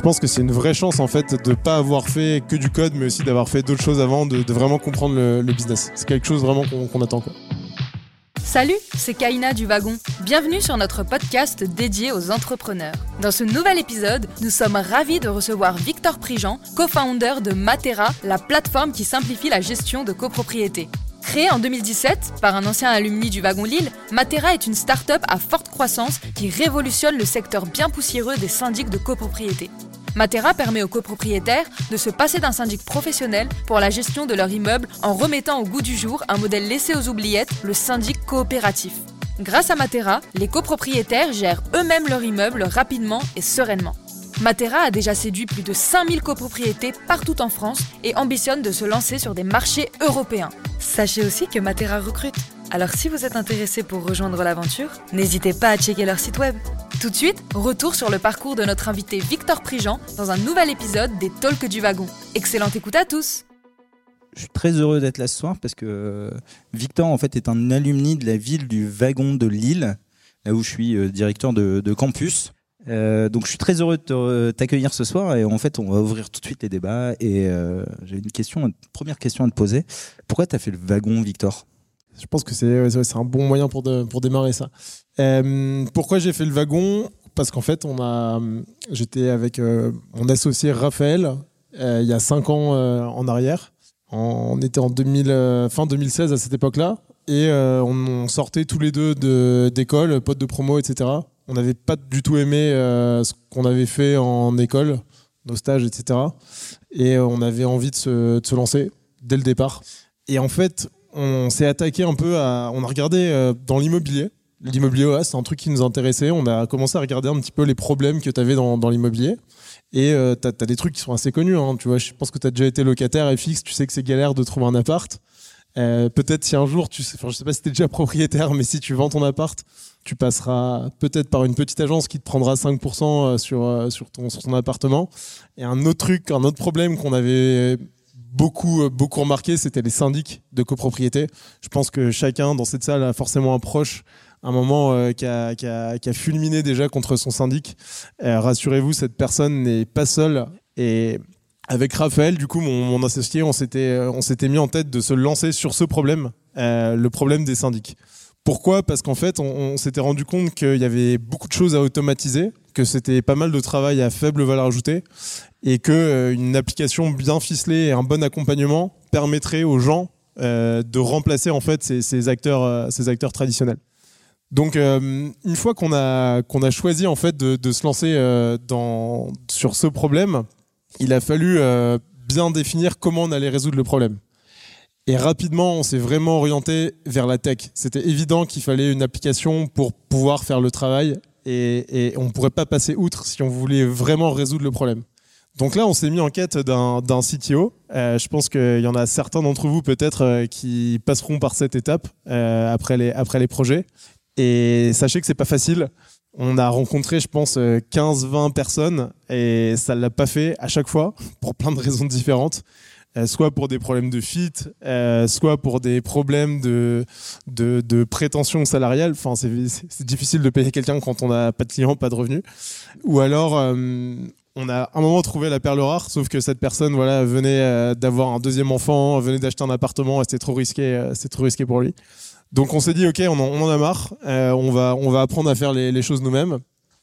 je pense que c'est une vraie chance en fait de pas avoir fait que du code, mais aussi d'avoir fait d'autres choses avant, de, vraiment comprendre le, business. C'est quelque chose vraiment qu'on attend. Salut, c'est Kaina du Wagon. Bienvenue sur notre podcast dédié aux entrepreneurs. Dans ce nouvel épisode, nous sommes ravis de recevoir Victor Prigent, co-founder de Matera, la plateforme qui simplifie la gestion de copropriété. Créée en 2017 par un ancien alumni du Wagon Lille, Matera est une start-up à forte croissance qui révolutionne le secteur bien poussiéreux des syndics de copropriété. Matera permet aux copropriétaires de se passer d'un syndic professionnel pour la gestion de leur immeuble en remettant au goût du jour un modèle laissé aux oubliettes, le syndic coopératif. Grâce à Matera, les copropriétaires gèrent eux-mêmes leur immeuble rapidement et sereinement. Matera a déjà séduit plus de 5000 copropriétés partout en France et ambitionne de se lancer sur des marchés européens. Sachez aussi que Matera recrute. Alors si vous êtes intéressé pour rejoindre l'aventure, n'hésitez pas à checker leur site web. Tout de suite, retour sur le parcours de notre invité Victor Prigent dans un nouvel épisode des Talks du Wagon. Excellente écoute à tous je suis très heureux d'être là ce soir parce que euh, Victor en fait est un alumni de la ville du Wagon de Lille, là où je suis euh, directeur de, campus. Euh, donc je suis très heureux de t'accueillir ce soir et en fait on va ouvrir tout de suite les débats et j'ai une question, première question à te poser. Pourquoi tu as fait le wagon Victor? Je pense que c'est un bon moyen pour, pour démarrer ça. Euh, pourquoi j'ai fait le wagon? Parce qu'en fait, on a, j'étais avec euh, mon associé Raphaël euh, il y a 5 ans en arrière. On était en 2000, fin 2016 à cette époque-là. Et on, sortait tous les deux d'école, potes de promo, etc. On n'avait pas du tout aimé ce qu'on avait fait en école, nos stages, etc. Et on avait envie de se, lancer dès le départ. Et en fait, on s'est attaqué un peu à. On a regardé euh, dans l'immobilier. L'immobilier, c'est un truc qui nous intéressait. On a commencé à regarder un petit peu les problèmes que tu avais dans, l'immobilier. Et euh, tu as, des trucs qui sont assez connus. Hein. tu vois, je pense que tu as déjà été locataire FX, tu sais que c'est galère de trouver un appart. Euh, peut-être si un jour, tu sais, je sais pas si tu es déjà propriétaire, mais si tu vends ton appart, tu passeras peut-être par une petite agence qui te prendra 5% sur, sur, ton, sur ton appartement. Et un autre truc, un autre problème qu'on avait beaucoup, euh, beaucoup remarqué, c'était les syndics de copropriété. Je pense que chacun dans cette salle a forcément un proche, un moment euh, qui, a, qui, a, fulminé déjà contre son syndic. Euh, rassurez-vous, cette personne n'est pas seule. Et avec Raphaël, du coup, mon, associé, on s'était mis en tête de se lancer sur ce problème, le problème des syndics. Pourquoi? Parce qu'en fait, on, s'était rendu compte qu'il y avait beaucoup de choses à automatiser, que c'était pas mal de travail à faible valeur ajoutée, et que euh, application bien ficelée et un bon accompagnement permettrait aux gens euh, de remplacer en fait ces, acteurs, euh, acteurs traditionnels. Donc, une fois qu'on a choisi en fait de, de se lancer dans sur ce problème, il a fallu bien définir comment on allait résoudre le problème. Et rapidement, on s'est vraiment orienté vers la tech. C'était évident qu'il fallait une application pour pouvoir faire le travail et, on ne pourrait pas passer outre si on voulait vraiment résoudre le problème. Donc là, on s'est mis en quête d'un CTO. Euh, je pense qu'il y en a certains d'entre vous peut-être euh, qui passeront par cette étape euh, après, les, projets. Et sachez que c'est pas facile. On a rencontré, je pense, 15-20 personnes et ça l'a pas fait à chaque fois pour plein de raisons différentes. Euh, soit pour des problèmes de fit, euh, soit pour des problèmes de, prétention salariale. Enfin, c'est difficile de payer quelqu'un quand on n'a pas de clients, pas de revenus. Ou alors, euh, on a à un moment trouvé la perle rare, sauf que cette personne voilà, venait d'avoir un deuxième enfant, venait d'acheter un appartement, et c'était trop risqué, c'est trop risqué pour lui. Donc on s'est dit, ok, on en, a marre, on, va, on va apprendre à faire les choses nous-mêmes.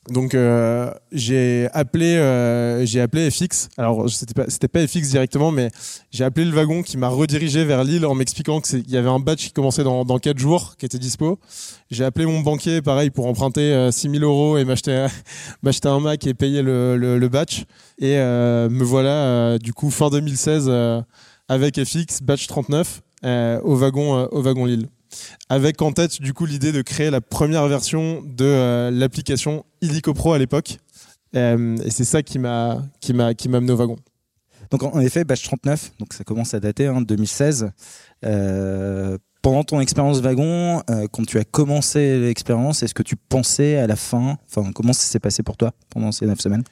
Donc euh, j'ai appelé euh, j'ai appelé FX. Alors c'était pas c'était pas FX directement, mais j'ai appelé le wagon qui m'a redirigé vers Lille en m'expliquant qu'il y avait un batch qui commençait dans dans quatre jours, qui était dispo. J'ai appelé mon banquier, pareil, pour emprunter 6000 euh, euros et m'acheter m'acheter un Mac et payer le, le, batch. Et me voilà du coup fin 2016 avec FX batch 39 au wagon au wagon Lille avec en tête du coup l'idée de créer la première version de euh, l'application Illico Pro à l'époque. Euh, et c'est ça qui m'a qui m'a qui m'a amené au wagon. Donc en effet, batch 39, donc ça commence à dater, hein, 2016. Euh, pendant ton expérience wagon, quand tu as commencé l'expérience, est-ce que tu pensais à la fin, enfin comment ça s'est passé pour toi pendant ces 9 semaines?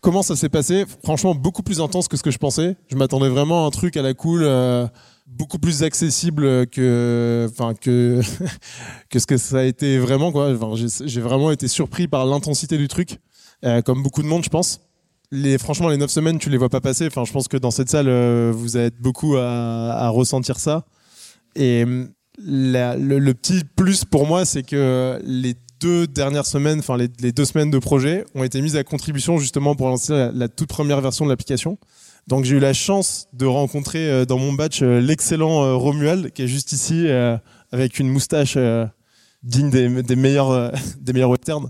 Comment ça s'est passé? Franchement, beaucoup plus intense que ce que je pensais. Je m'attendais vraiment à un truc à la cool beaucoup plus accessible que enfin que que ce que ça a été vraiment quoi j'ai vraiment été surpris par l'intensité du truc euh, comme beaucoup de monde je pense franchement, les 9 semaines, tu les vois pas passer. Enfin, je pense que dans cette salle, euh, vous êtes beaucoup à, ressentir ça. Et hum, le, petit plus pour moi, c'est que les deux dernières semaines, enfin les, deux semaines de projet, ont été mises à contribution justement pour lancer la, la toute première version de l'application. Donc j'ai eu la chance de rencontrer euh, dans mon batch euh, l'excellent euh, Romuald qui est juste ici avec une moustache digne des, meilleurs des meilleurs westerns.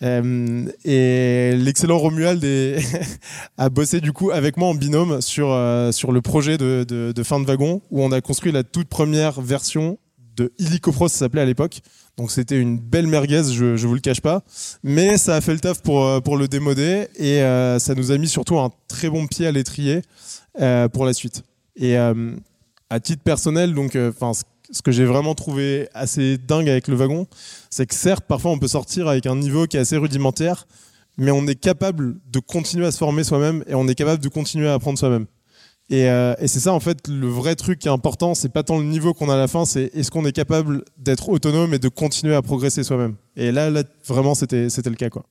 Et l'excellent Romuald a bossé du coup avec moi en binôme sur sur le projet de fin de wagon où on a construit la toute première version de Illico Pro, ça s'appelait à l'époque. Donc c'était une belle merguez, je, je vous le cache pas. Mais ça a fait le taf pour, euh, pour le démoder et euh, ça nous a mis surtout un très bon pied à l'étrier euh, pour la suite. Et à titre personnel, donc, ce que j'ai vraiment trouvé assez dingue avec le wagon, c'est que certes, parfois on peut sortir avec un niveau qui est assez rudimentaire, mais on est capable de continuer à se former soi-même et on est capable de continuer à apprendre soi-même. Et, euh, et c'est ça en fait le vrai truc qui est important, c'est pas tant le niveau qu'on a à la fin, c'est est-ce qu'on est capable d'être autonome et de continuer à progresser soi-même. Et là, là vraiment c'était c'était le cas quoi.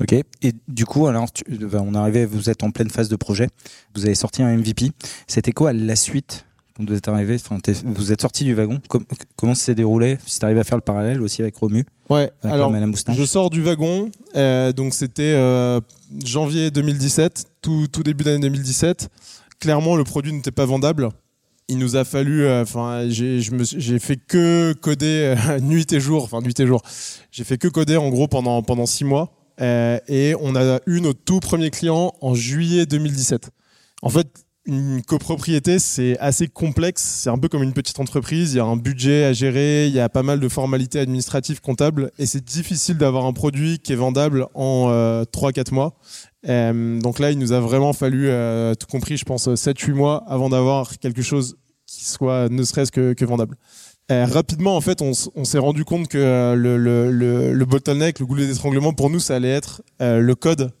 Ok. Et du coup, alors, tu- ben, on est arrivé, vous êtes en pleine phase de projet. Vous avez sorti un MVP. C'était quoi la suite quand vous êtes arrivé? Enfin, Vous êtes sorti du wagon. Com- comment ça s'est déroulé? Si tu arrives à faire le parallèle aussi avec Romu, Ouais. avec Alors moustache. je sors du wagon, euh, donc c'était euh, janvier 2017, tout tout début d'année 2017. Clairement, le produit n'était pas vendable. Il nous a fallu, euh, enfin, j'ai fait que coder euh, nuit et jour, enfin nuit et jour. J'ai fait que coder en gros pendant pendant six mois. Euh, et on a eu notre tout premier client en juillet 2017. En fait, une copropriété, c'est assez complexe. C'est un peu comme une petite entreprise. Il y a un budget à gérer, il y a pas mal de formalités administratives, comptables, et c'est difficile d'avoir un produit qui est vendable en euh, 3-4 mois. Euh, donc là, il nous a vraiment fallu, euh, tout compris, je pense, 7-8 mois avant d'avoir quelque chose qui soit ne serait-ce que, vendable. Euh, rapidement, en fait, on, s'est rendu compte que le, le, le, le bottleneck, le goulet d'étranglement, pour nous, ça allait être le code.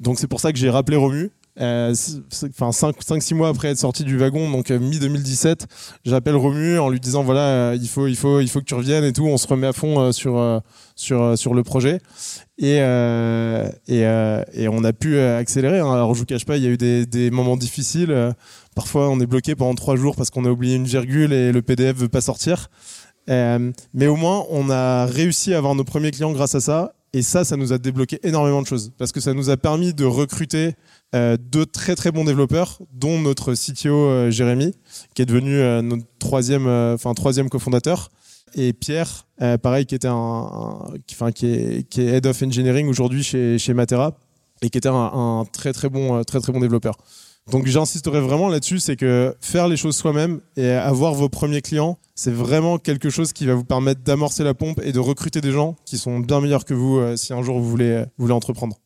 Donc c'est pour ça que j'ai rappelé Romu. Euh, c- c- Enfin, 5-6 mois après être sorti du wagon, donc euh, mi-2017, j'appelle Romu en lui disant voilà, euh, il, faut, il, faut, il faut que tu reviennes et tout. On se remet à fond euh, sur, euh, sur, euh, sur le projet. Et, euh, et, euh, et on a pu euh, accélérer. hein. Alors je vous cache pas, il y a eu des, des moments difficiles. Euh, Parfois, on est bloqué pendant trois jours parce qu'on a oublié une virgule et le PDF veut pas sortir. Euh, mais au moins, on a réussi à avoir nos premiers clients grâce à ça. Et ça, ça nous a débloqué énormément de choses parce que ça nous a permis de recruter euh, deux très très bons développeurs, dont notre CTO euh, Jérémy, qui est devenu euh, notre troisième, euh, enfin troisième cofondateur, et Pierre, pareil, qui était un, qui, est, head of engineering aujourd'hui chez chez Matera et qui était un, un très très bon très très bon développeur. Donc j'insisterai vraiment là-dessus, c'est que faire les choses soi-même et avoir vos premiers clients, c'est vraiment quelque chose qui va vous permettre d'amorcer la pompe et de recruter des gens qui sont bien meilleurs que vous euh, si un jour vous voulez, vous voulez entreprendre.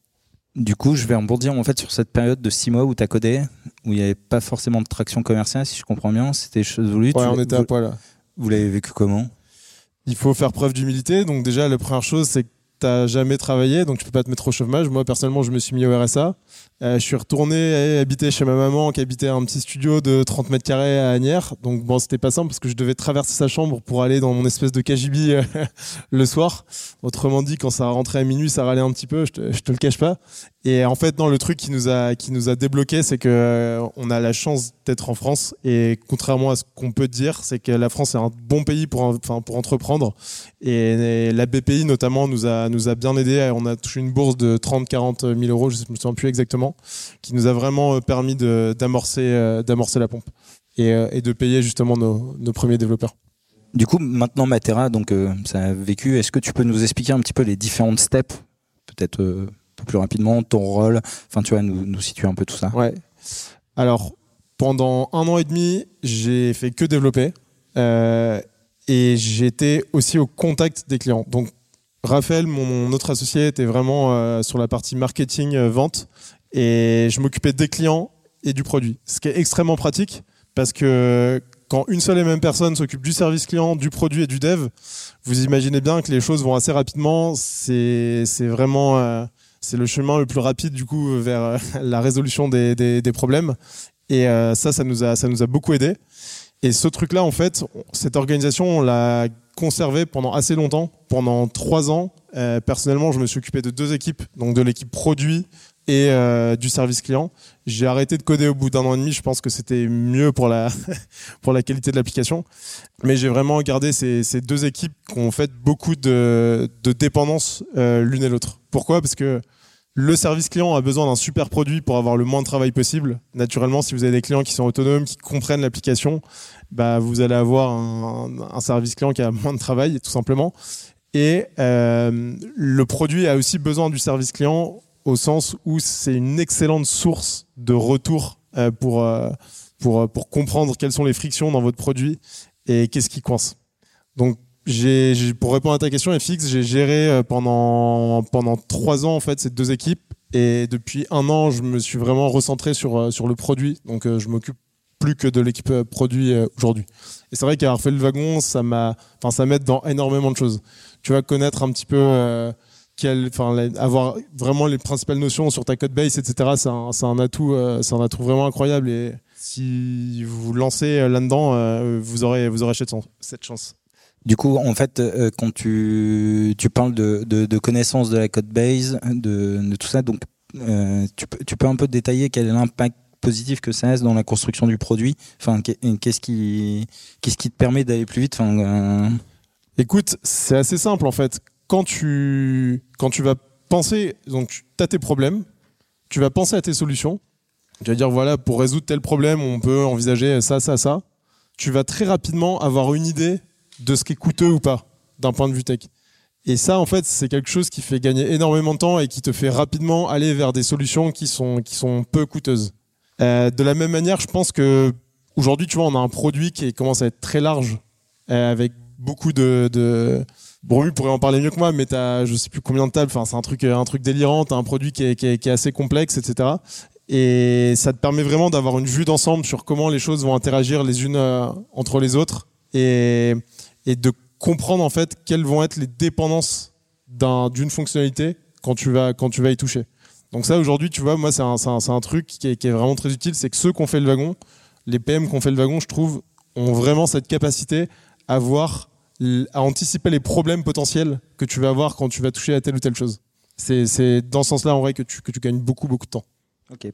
Du coup, je vais rebondir en fait sur cette période de six mois où tu as codé, où il n'y avait pas forcément de traction commerciale, si je comprends bien. C'était chose voulue. Ouais, on était à poil. là. vous l'avez vécu comment? Il faut faire preuve d'humilité. Donc déjà, la première chose, c'est que t'as jamais travaillé, donc tu peux pas te mettre au chômage. Moi, personnellement, je me suis mis au RSA. Euh, je suis retourné et habiter chez ma maman qui habitait un petit studio de 30 mètres carrés à Agnières. Donc bon, c'était pas simple parce que je devais traverser sa chambre pour aller dans mon espèce de KGB euh, le soir. Autrement dit, quand ça rentrait à minuit, ça râlait un petit peu, je te, je te le cache pas. Et en fait, non, le truc qui nous a, qui nous a débloqué, c'est que euh, on a la chance d'être en France. Et contrairement à ce qu'on peut dire, c'est que la France est un bon pays pour, enfin, pour entreprendre. Et, la BPI, notamment, nous a, nous a bien aidé. On a touché une bourse de 30, 40 000 euros, je ne me souviens plus exactement, qui nous a vraiment euh, permis d'amorcer, euh, d'amorcer la pompe et, de payer justement nos, nos premiers développeurs. Du coup, maintenant Matera, donc ça a vécu. Est-ce que tu peux nous expliquer un petit peu les différentes steps, peut-être plus rapidement, ton rôle, enfin tu vois, nous, nous situer un peu tout ça. Ouais. Alors, pendant un an et demi, j'ai fait que développer. Euh, et j'étais aussi au contact des clients. Donc, Raphaël, mon autre associé, était vraiment euh, sur la partie marketing, euh, vente. Et je m'occupais des clients et du produit. Ce qui est extrêmement pratique parce que quand une seule et même personne s'occupe du service client, du produit et du dev, vous imaginez bien que les choses vont assez rapidement. C'est vraiment c'est le chemin le plus rapide du coup vers euh, la résolution des, des, problèmes. Et euh, ça, ça nous a ça nous a beaucoup aidé. Et ce truc-là, en fait, cette organisation, on l'a conservé pendant assez longtemps, pendant trois ans. Euh, personnellement, je me suis occupé de deux équipes, donc de l'équipe produit et euh, du service client. J'ai arrêté de coder au bout d'un an et demi. Je pense que c'était mieux pour la pour la qualité de l'application. Mais j'ai vraiment gardé ces, ces, deux équipes qui ont fait beaucoup de, de dépendance euh, l'une et l'autre. Pourquoi? Parce que le service client a besoin d'un super produit pour avoir le moins de travail possible. Naturellement, si vous avez des clients qui sont autonomes, qui comprennent l'application, bah, vous allez avoir un, un, service client qui a moins de travail, tout simplement. Et euh, le produit a aussi besoin du service client au sens où c'est une excellente source de retour euh, pour, euh, pour, euh, pour comprendre quelles sont les frictions dans votre produit et qu'est-ce qui coince. Donc, j'ai, pour répondre à ta question, FX, j'ai géré pendant, pendant trois ans en fait ces deux équipes et depuis un an, je me suis vraiment recentré sur, sur le produit. Donc, je m'occupe plus que de l'équipe produit aujourd'hui. Et c'est vrai qu'avoir fait le wagon, ça m'a, enfin, ça m'aide dans énormément de choses. Tu vas connaître un petit peu quel, avoir vraiment les principales notions sur ta code base, etc. C'est un, un atout, euh, c'est un atout vraiment incroyable. Et si vous vous lancez là-dedans, euh, vous aurez, vous aurez cette chance. Du coup, en fait, euh, quand tu, tu parles de, de, de connaissance de la code base, de, de tout ça, donc euh, tu, peux, tu peux un peu détailler quel est l'impact positif que ça a dans la construction du produit? Enfin, qu'est-ce qui, qu'est-ce qui te permet d'aller plus vite? Enfin, euh... Écoute, c'est assez simple en fait. Quand tu, quand tu vas penser, donc tu as tes problèmes, tu vas penser à tes solutions. Tu vas dire voilà, pour résoudre tel problème, on peut envisager ça, ça, ça. Tu vas très rapidement avoir une idée de ce qui est coûteux ou pas d'un point de vue tech. Et ça, en fait, c'est quelque chose qui fait gagner énormément de temps et qui te fait rapidement aller vers des solutions qui sont, qui sont peu coûteuses. Euh, de la même manière, je pense que aujourd'hui, tu vois, on a un produit qui commence à être très large, euh, avec beaucoup de, de... Bon, lui pourrait en parler mieux que moi, mais t'as, je sais plus combien de tables. Enfin, c'est un truc, un truc délirant. T'as un produit qui est, assez complexe, etc. Et ça te permet vraiment d'avoir une vue d'ensemble sur comment les choses vont interagir les unes euh, entre les autres et, de comprendre en fait quelles vont être les dépendances d'un, d'une fonctionnalité quand tu vas, quand tu vas y toucher. Donc ça, aujourd'hui, tu vois, moi, c'est un, un, un truc qui est, qui est vraiment très utile. C'est que ceux qui ont fait le wagon, les PM qui ont fait le wagon, je trouve, ont vraiment cette capacité à voir, à anticiper les problèmes potentiels que tu vas avoir quand tu vas toucher à telle ou telle chose. C'est, dans ce sens-là, en vrai, que tu, que tu gagnes beaucoup, beaucoup de temps. Ok.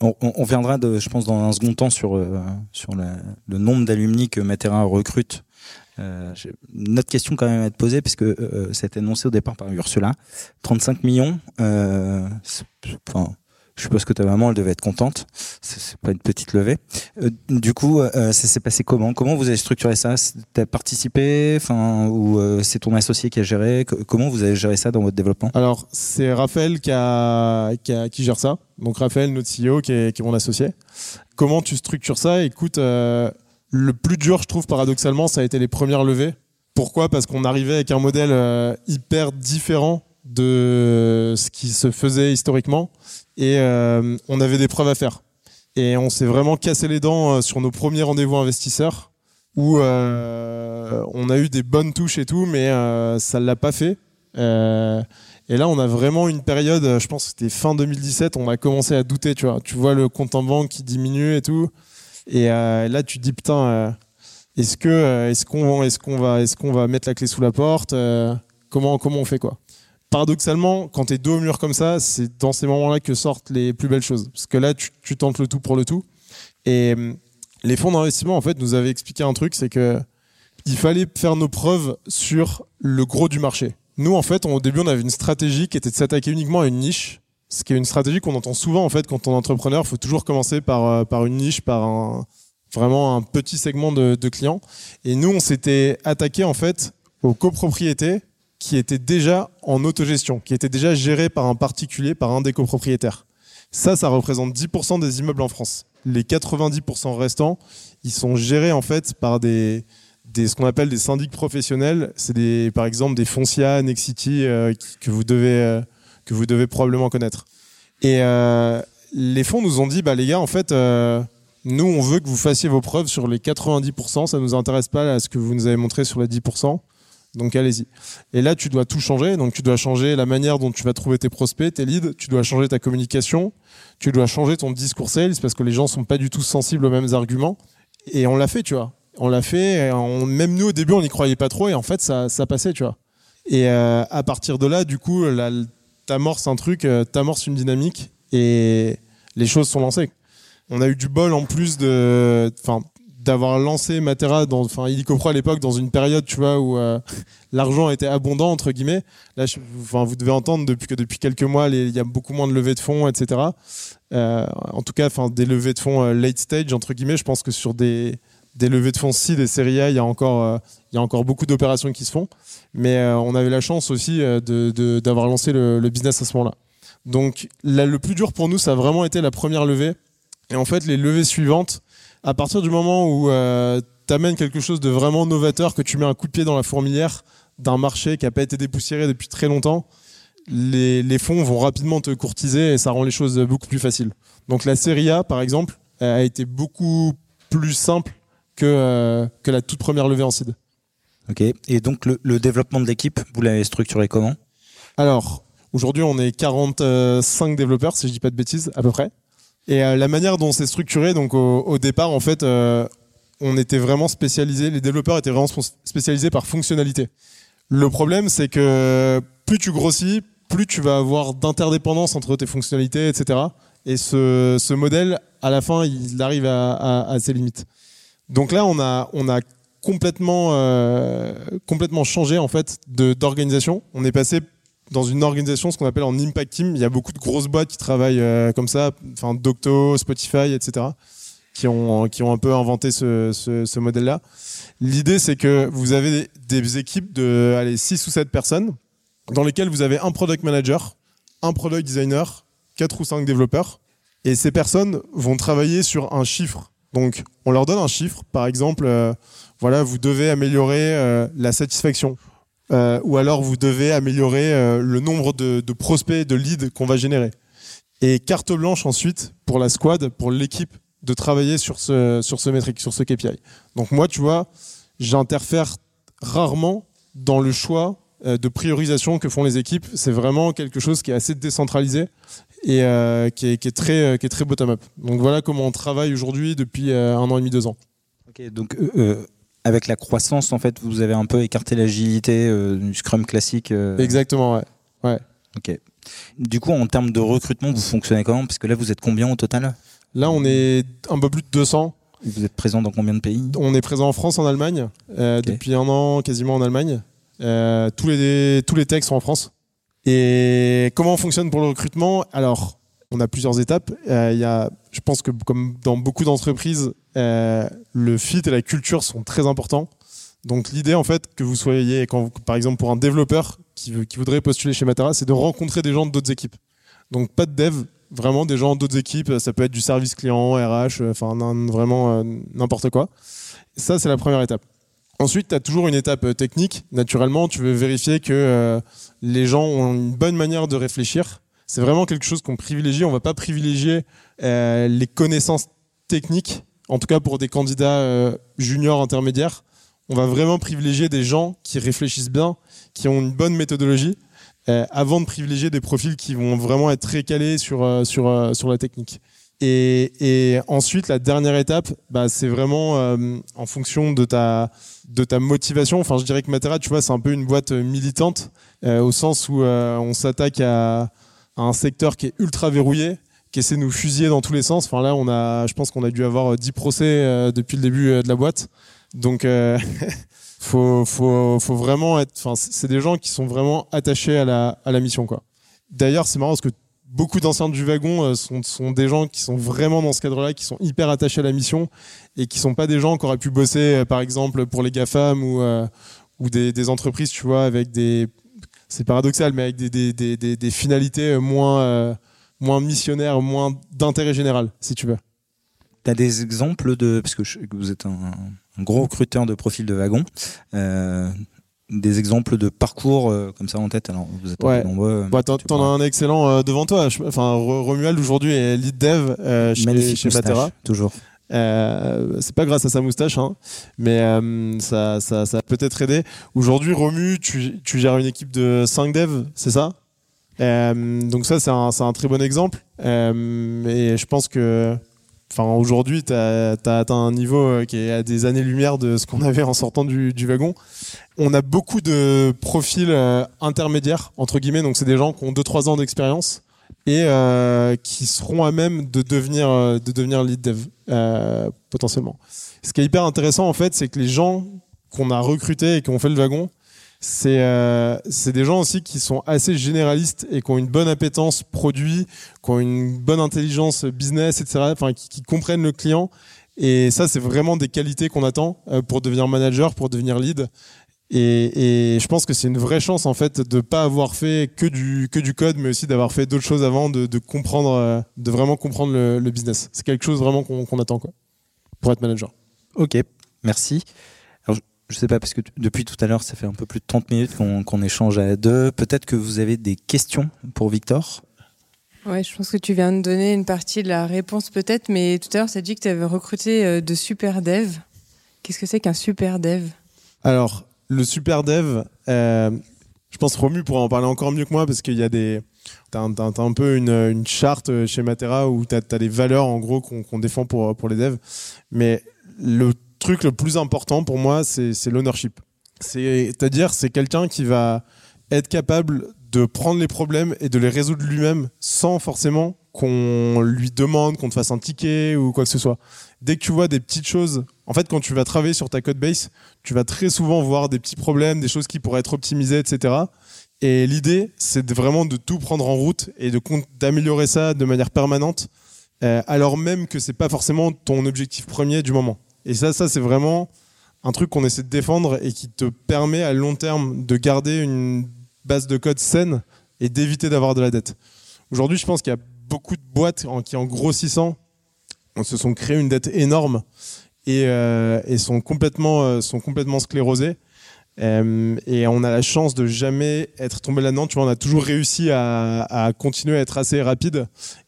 On, on viendra, de, je pense, dans un second temps sur, euh, sur la, le nombre d'alumni que Matera recrute. Euh, une autre question quand même à te poser, puisque euh, a été annoncé au départ par Ursula. 35 millions, euh, enfin, je suppose que ta maman, elle devait être contente. C'est pas une petite levée. Euh, du coup, euh, ça s'est passé comment? Comment vous avez structuré ça? T'as participé, ou euh, c'est ton associé qui a géré? Comment vous avez géré ça dans votre développement? Alors, c'est Raphaël qui, gère ça. Donc Raphaël, notre CEO, qui est, qui est mon associé. Comment tu structures ça? Écoute, euh, le plus dur, je trouve, paradoxalement, ça a été les premières levées. Pourquoi? Parce qu'on arrivait avec un modèle euh, hyper différent de ce qui se faisait historiquement et euh, on avait des preuves à faire. Et on s'est vraiment cassé les dents euh, sur nos premiers rendez-vous investisseurs où euh, on a eu des bonnes touches et tout, mais ça l'a pas fait. Et là, on a vraiment une période, je pense que c'était fin 2017, on a commencé à douter, tu vois. Tu vois le compte en banque qui diminue et tout. Et là, tu te dis, putain, est-ce que, est-ce qu'on, est-ce va, est-ce va mettre la clé sous la porte Comment, comment on fait quoi? Paradoxalement, quand tu es dos au mur comme ça, c'est dans ces moments-là que sortent les plus belles choses. Parce que là, tu, tu tentes le tout pour le tout. Et les fonds d'investissement, en fait, nous avaient expliqué un truc, c'est que il fallait faire nos preuves sur le gros du marché. Nous, en fait, au début, on avait une stratégie qui était de s'attaquer uniquement à une niche, ce qui est une stratégie qu'on entend souvent, en fait, quand on est entrepreneur. Il faut toujours commencer par, euh, par une niche, par un, vraiment un petit segment de, de clients. Et nous, on s'était attaqué, en fait, aux copropriétés qui était déjà en autogestion, qui était déjà géré par un particulier, par un des copropriétaires. Ça, ça représente 10% des immeubles en France. Les 90% restants, ils sont gérés en fait par des, ce qu'on appelle des syndics professionnels. C'est des, par exemple des Foncia, Nexity euh, que vous devez euh, que vous devez probablement connaître. Et euh, les fonds nous ont dit, bah les gars, en fait, nous on veut que vous fassiez vos preuves sur les 90%. Ça nous intéresse pas à ce que vous nous avez montré sur les 10%. Donc allez-y. Et là, tu dois tout changer. Donc tu dois changer la manière dont tu vas trouver tes prospects, tes leads. Tu dois changer ta communication. Tu dois changer ton discours sales parce que les gens sont pas du tout sensibles aux mêmes arguments. Et on l'a fait, tu vois. On l'a fait. Même nous au début, on n'y croyait pas trop. Et en fait, ça, ça passait, tu vois. Et euh, à partir de là, du coup, t'amorces un truc, euh, t'amorces une dynamique et les choses sont lancées. On a eu du bol en plus de, enfin, d'avoir lancé Matera dans, enfin, Illicopro à l'époque dans une période, tu vois, où euh, l'argent était abondant entre guillemets. Là, enfin, vous devez entendre depuis que depuis quelques mois, il y a beaucoup moins de levées de fonds, etc. Euh, en tout cas, enfin, des levées de fonds euh, late stage entre guillemets. Je pense que sur des des levées de fonds seed et série A, il y a encore il y a encore beaucoup d'opérations qui se font. Mais on avait la chance aussi de- d'avoir lancé le, business à ce moment-là. Donc le plus dur pour nous, ça a vraiment été la première levée. Et en fait, les levées suivantes, à partir du moment où tu amènes quelque chose de vraiment novateur, que tu mets un coup de pied dans la fourmilière d'un marché qui n'a pas été dépoussiéré depuis très longtemps, les, les fonds vont rapidement te courtiser et ça rend les choses beaucoup plus faciles. Donc la série A, par exemple, a été beaucoup plus simple que, euh, que la toute première levée en seed. Ok. Et donc le, le développement de l'équipe, vous l'avez structuré comment? Alors, aujourd'hui, on est 45 développeurs, si je dis pas de bêtises, à peu près. Et euh, la manière dont c'est structuré, donc au, départ, en fait, euh, on était vraiment spécialisé, les développeurs étaient vraiment spécialisés par fonctionnalité. Le problème, c'est que plus tu grossis, plus tu vas avoir d'interdépendance entre tes fonctionnalités, etc. Et ce, modèle, à la fin, il arrive à, ses limites. Donc là, on a, complètement, euh, complètement changé en fait d'organisation. On est passé dans une organisation, ce qu'on appelle en impact team. Il y a beaucoup de grosses boîtes qui travaillent euh, comme ça, enfin Docto, Spotify, etc., qui ont, qui ont un peu inventé ce, modèle-là. L'idée, c'est que vous avez des, des équipes de allez, 6 ou 7 personnes dans lesquelles vous avez un product manager, un product designer, 4 ou 5 développeurs. Et ces personnes vont travailler sur un chiffre. Donc, on leur donne un chiffre. Par exemple, euh, voilà, vous devez améliorer euh, la satisfaction. Euh, ou alors vous devez améliorer euh, le nombre de, prospects, de leads qu'on va générer. Et carte blanche ensuite pour la squad, pour l'équipe, de travailler sur ce, sur ce métrique, sur ce KPI. Donc moi, tu vois, j'interfère rarement dans le choix euh, de priorisation que font les équipes. C'est vraiment quelque chose qui est assez décentralisé et qui, est, très, qui est très bottom-up. Donc voilà comment on travaille aujourd'hui depuis un an et demi, deux ans. Ok. Donc avec la croissance, en fait, vous avez un peu écarté l'agilité euh, du Scrum classique. euh, Exactement, ouais. Ok. Du coup, en termes de recrutement, vous fonctionnez comment? Parce que là, vous êtes combien au total? Là, on est un peu plus de 200. Vous êtes présent dans combien de pays? On est présent en France, en Allemagne, euh, depuis un an quasiment en Allemagne. Euh, tous les tous les techs sont en France. Et comment on fonctionne pour le recrutement? Alors, on a plusieurs étapes. Euh, y a, je pense que comme dans beaucoup d'entreprises, euh, le fit et la culture sont très importants. Donc l'idée en fait que vous soyez, par exemple pour un développeur qui, voudrait postuler chez Matera, c'est de rencontrer des gens d'autres équipes. Donc pas de dev, vraiment des gens d'autres équipes. Ça peut être du service client, RH, euh, enfin vraiment n'importe quoi. Ça c'est la première étape. Ensuite, tu as toujours une étape technique. Naturellement, tu veux vérifier que les gens ont une bonne manière de réfléchir. C'est vraiment quelque chose qu'on privilégie. On va pas privilégier euh, les connaissances techniques, en tout cas pour des candidats euh, juniors intermédiaires. On va vraiment privilégier des gens qui réfléchissent bien, qui ont une bonne méthodologie, euh, avant de privilégier des profils qui vont vraiment être très calés sur, sur, sur la technique. Et, ensuite, la dernière étape, bah, c'est vraiment en fonction de ta, de ta motivation. Enfin, je dirais que Matera, tu vois, c'est un peu une boîte militante, au sens où on s'attaque à, un secteur qui est ultra verrouillé, qui essaie de nous fusiller dans tous les sens. Enfin, là, on a, je pense qu'on a dû avoir euh, 10 procès euh, depuis le début euh, de la boîte. Donc, euh, faut, faut, faut vraiment être. Enfin, c'est des gens qui sont vraiment attachés à la, à la mission, quoi. D'ailleurs, c'est marrant parce que beaucoup d'anciens du wagon euh, sont, sont des gens qui sont vraiment dans ce cadre-là, qui sont hyper attachés à la mission et qui sont pas des gens qui auraient pu bosser, euh, par exemple, pour les GAFAM ou, euh, ou des, des entreprises, tu vois, avec des. C'est paradoxal, mais avec des, des, des, des, des finalités moins, euh, moins missionnaires, moins d'intérêt général, si tu veux. Tu as des exemples de. Parce que je- que vous êtes un, un gros recruteur de profils de wagon. euh, des exemples de parcours euh, comme ça en tête? Alors, vous êtes Ouais. nombreux. Bah, t'en, as un excellent devant toi. Enfin, Ro- Romuald aujourd'hui est lead dev chez, chez Matera. Toujours. Euh, c'est pas grâce à sa moustache, hein, mais euh, ça, a peut-être aidé. Aujourd'hui, Romu, tu, gères une équipe de 5 devs, c'est ça? Euh, Donc ça, c'est un, très bon exemple. Et je pense que, aujourd'hui, tu as, atteint un niveau qui est à des années-lumière de ce qu'on avait en sortant du, wagon. On a beaucoup de profils intermédiaires, entre guillemets, donc c'est des gens qui ont 2-3 ans d'expérience et euh, qui seront à même de devenir, de devenir lead dev euh, potentiellement. Ce qui est hyper intéressant en fait, c'est que les gens qu'on a recrutés et qui ont fait le wagon, c'est euh, des gens aussi qui sont assez généralistes et qui ont une bonne appétence produit, qui ont une bonne intelligence business, etc. Enfin, qui, comprennent le client. Et ça, c'est vraiment des qualités qu'on attend euh, pour devenir manager, pour devenir lead. Et, et je pense que c'est une vraie chance en fait de pas avoir fait que du que du code, mais aussi d'avoir fait d'autres choses avant, de, de, comprendre, euh, de vraiment comprendre le, le business. C'est quelque chose vraiment qu'on attend quoi, pour être manager. Ok, merci. Je sais pas, parce que depuis tout à l'heure, ça fait un peu plus de 30 minutes qu'on échange à deux. Peut-être que vous avez des questions pour Victor? Ouais, je pense que tu viens de donner une partie de la réponse peut-être, mais tout à l'heure, as dit que tu avais recruté euh, de super devs. Qu'est-ce que c'est qu'un super dev Alors, le super dev, euh, je pense Romu pourra en parler encore mieux que moi parce qu'il y a des. T'as un, un, peu une, charte chez Matera où tu as, des valeurs en gros qu'on défend pour, pour les devs. Mais le truc le plus important pour moi, c'est l'ownership. C'est-à-dire, c'est quelqu'un qui va être capable de prendre les problèmes et de les résoudre lui-même sans forcément qu'on lui demande qu'on te fasse un ticket ou quoi que ce soit. Dès que tu vois des petites choses, en fait, quand tu vas travailler sur ta code base, tu vas très souvent voir des petits problèmes, des choses qui pourraient être optimisées, etc. Et l'idée, c'est vraiment de tout prendre en route et d'améliorer ça de manière permanente, euh, alors même que c'est pas forcément ton objectif premier du moment. Et ça, ça c'est vraiment un truc qu'on essaie de défendre et qui te permet à long terme de garder une base de code saine et d'éviter d'avoir de la dette. Aujourd'hui, je pense qu'il y a beaucoup de boîtes qui, en grossissant, se sont créées une dette énorme et, euh, sont, complètement, euh, sont complètement sclérosées. Euh, et on a la chance de jamais être tombé là-dedans. Tu vois, on a toujours réussi à, à, continuer à être assez rapide.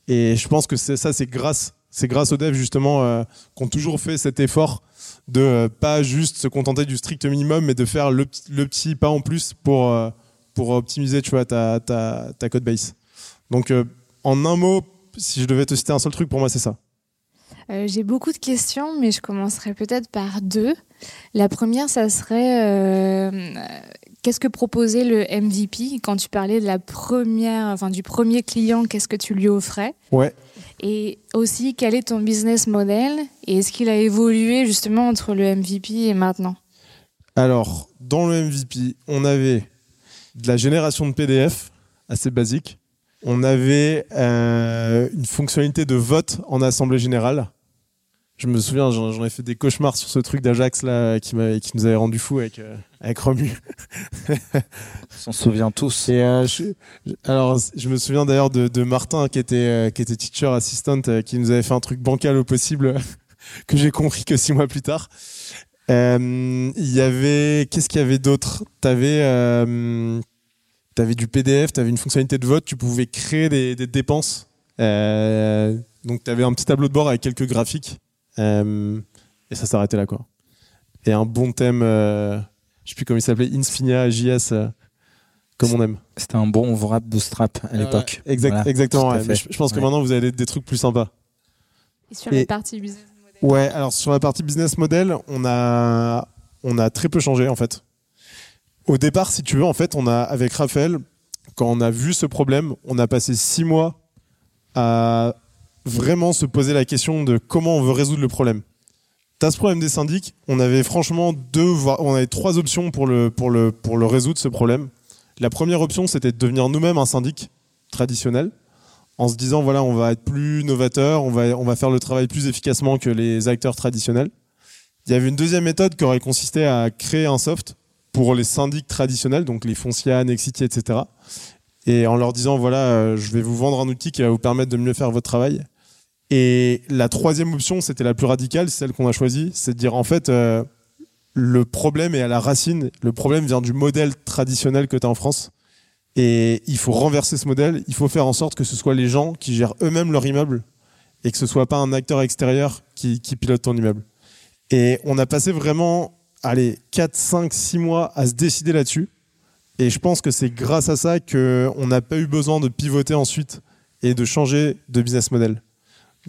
Et je pense que ça, c'est grâce c'est grâce aux devs justement euh, qu'on toujours fait cet effort de euh, pas juste se contenter du strict minimum, mais de faire le, petit pas en plus pour, euh, pour optimiser tu vois, ta, ta, ta code base. Donc en un mot, si je devais te citer un seul truc, pour moi c'est ça. J'ai beaucoup de questions, mais je commencerai peut-être par deux. La première, ça serait qu'est-ce que proposait le MVP quand tu parlais de la première, enfin du premier client, qu'est-ce que tu lui offrais? Ouais. Et aussi, quel est ton business model et est-ce qu'il a évolué justement entre le MVP et maintenant? Alors, dans le MVP, on avait de la génération de PDF assez basique. On avait euh, une fonctionnalité de vote en assemblée générale. Je me souviens, j'en ai fait des cauchemars sur ce truc d'Ajax là qui, qui nous avait rendu fou avec, euh, avec Romu. On s'en souvient tous. Et euh, alors, je me souviens d'ailleurs de, de, Martin qui était, euh, qui était teacher assistant, qui nous avait fait un truc bancal au possible que j'ai compris que six mois plus tard. Il y avait, qu'est-ce qu'il y avait d'autre? T'avais, t'avais du PDF, t'avais une fonctionnalité de vote, tu pouvais créer des, des dépenses. donc, t'avais un petit tableau de bord avec quelques graphiques. Euh, et ça s'arrêtait là, quoi. Et un bon thème, euh, je sais plus comment il s'appelait, Inspinia JS, euh, comme on aime. C'était un bon wrap bootstrap à l'époque. exactement. je, pense que maintenant vous avez des trucs plus sympas. Et sur la partie business model Ouais, alors sur la partie business model, on a, on a très peu changé en fait. Au départ, si tu veux, en fait, on a, avec Raphaël, quand on a vu ce problème, on a passé six mois à vraiment se poser la question de comment on veut résoudre le problème. T'as ce problème des syndics, on avait franchement deux, on avait trois options pour le, pour le, pour le résoudre ce problème. La première option, c'était de devenir nous-mêmes un syndic traditionnel, en se disant voilà, on va être plus novateur, on va, on va faire le travail plus efficacement que les acteurs traditionnels. Il y avait une deuxième méthode qui aurait consisté à créer un soft pour les syndics traditionnels, donc les Foncia, Nexity, etc. Et en leur disant voilà, euh, je vais vous vendre un outil qui va vous permettre de mieux faire votre travail. Et la troisième option, c'était la plus radicale, celle qu'on a choisie, c'est de dire en fait, euh, le problème est à la racine, le problème vient du modèle traditionnel que tu as en France. Et il faut renverser ce modèle, il faut faire en sorte que ce soit les gens qui gèrent eux-mêmes leur immeuble et que ce soit pas un acteur extérieur qui pilote ton immeuble. Et on a passé vraiment, allez, 4, 5, 6 mois à se décider là-dessus. Et je pense que c'est grâce à ça qu'on n'a pas eu besoin de pivoter ensuite et de changer de business model.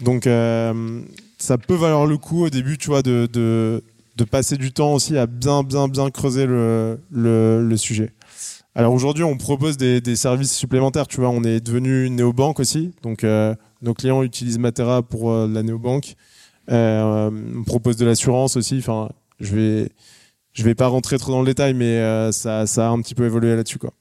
Donc, euh, ça peut valoir le coup au début, tu vois, de, de, passer du temps aussi à bien, bien, bien creuser le, le, sujet. Alors aujourd'hui, on propose des, services supplémentaires. Tu vois, on est devenu néobanque aussi. Donc, euh, nos clients utilisent Matera pour euh, la néobanque. Euh, on propose de l'assurance aussi. Je vais, je vais pas rentrer trop dans le détail, mais euh, ça, ça a un petit peu évolué là-dessus, quoi.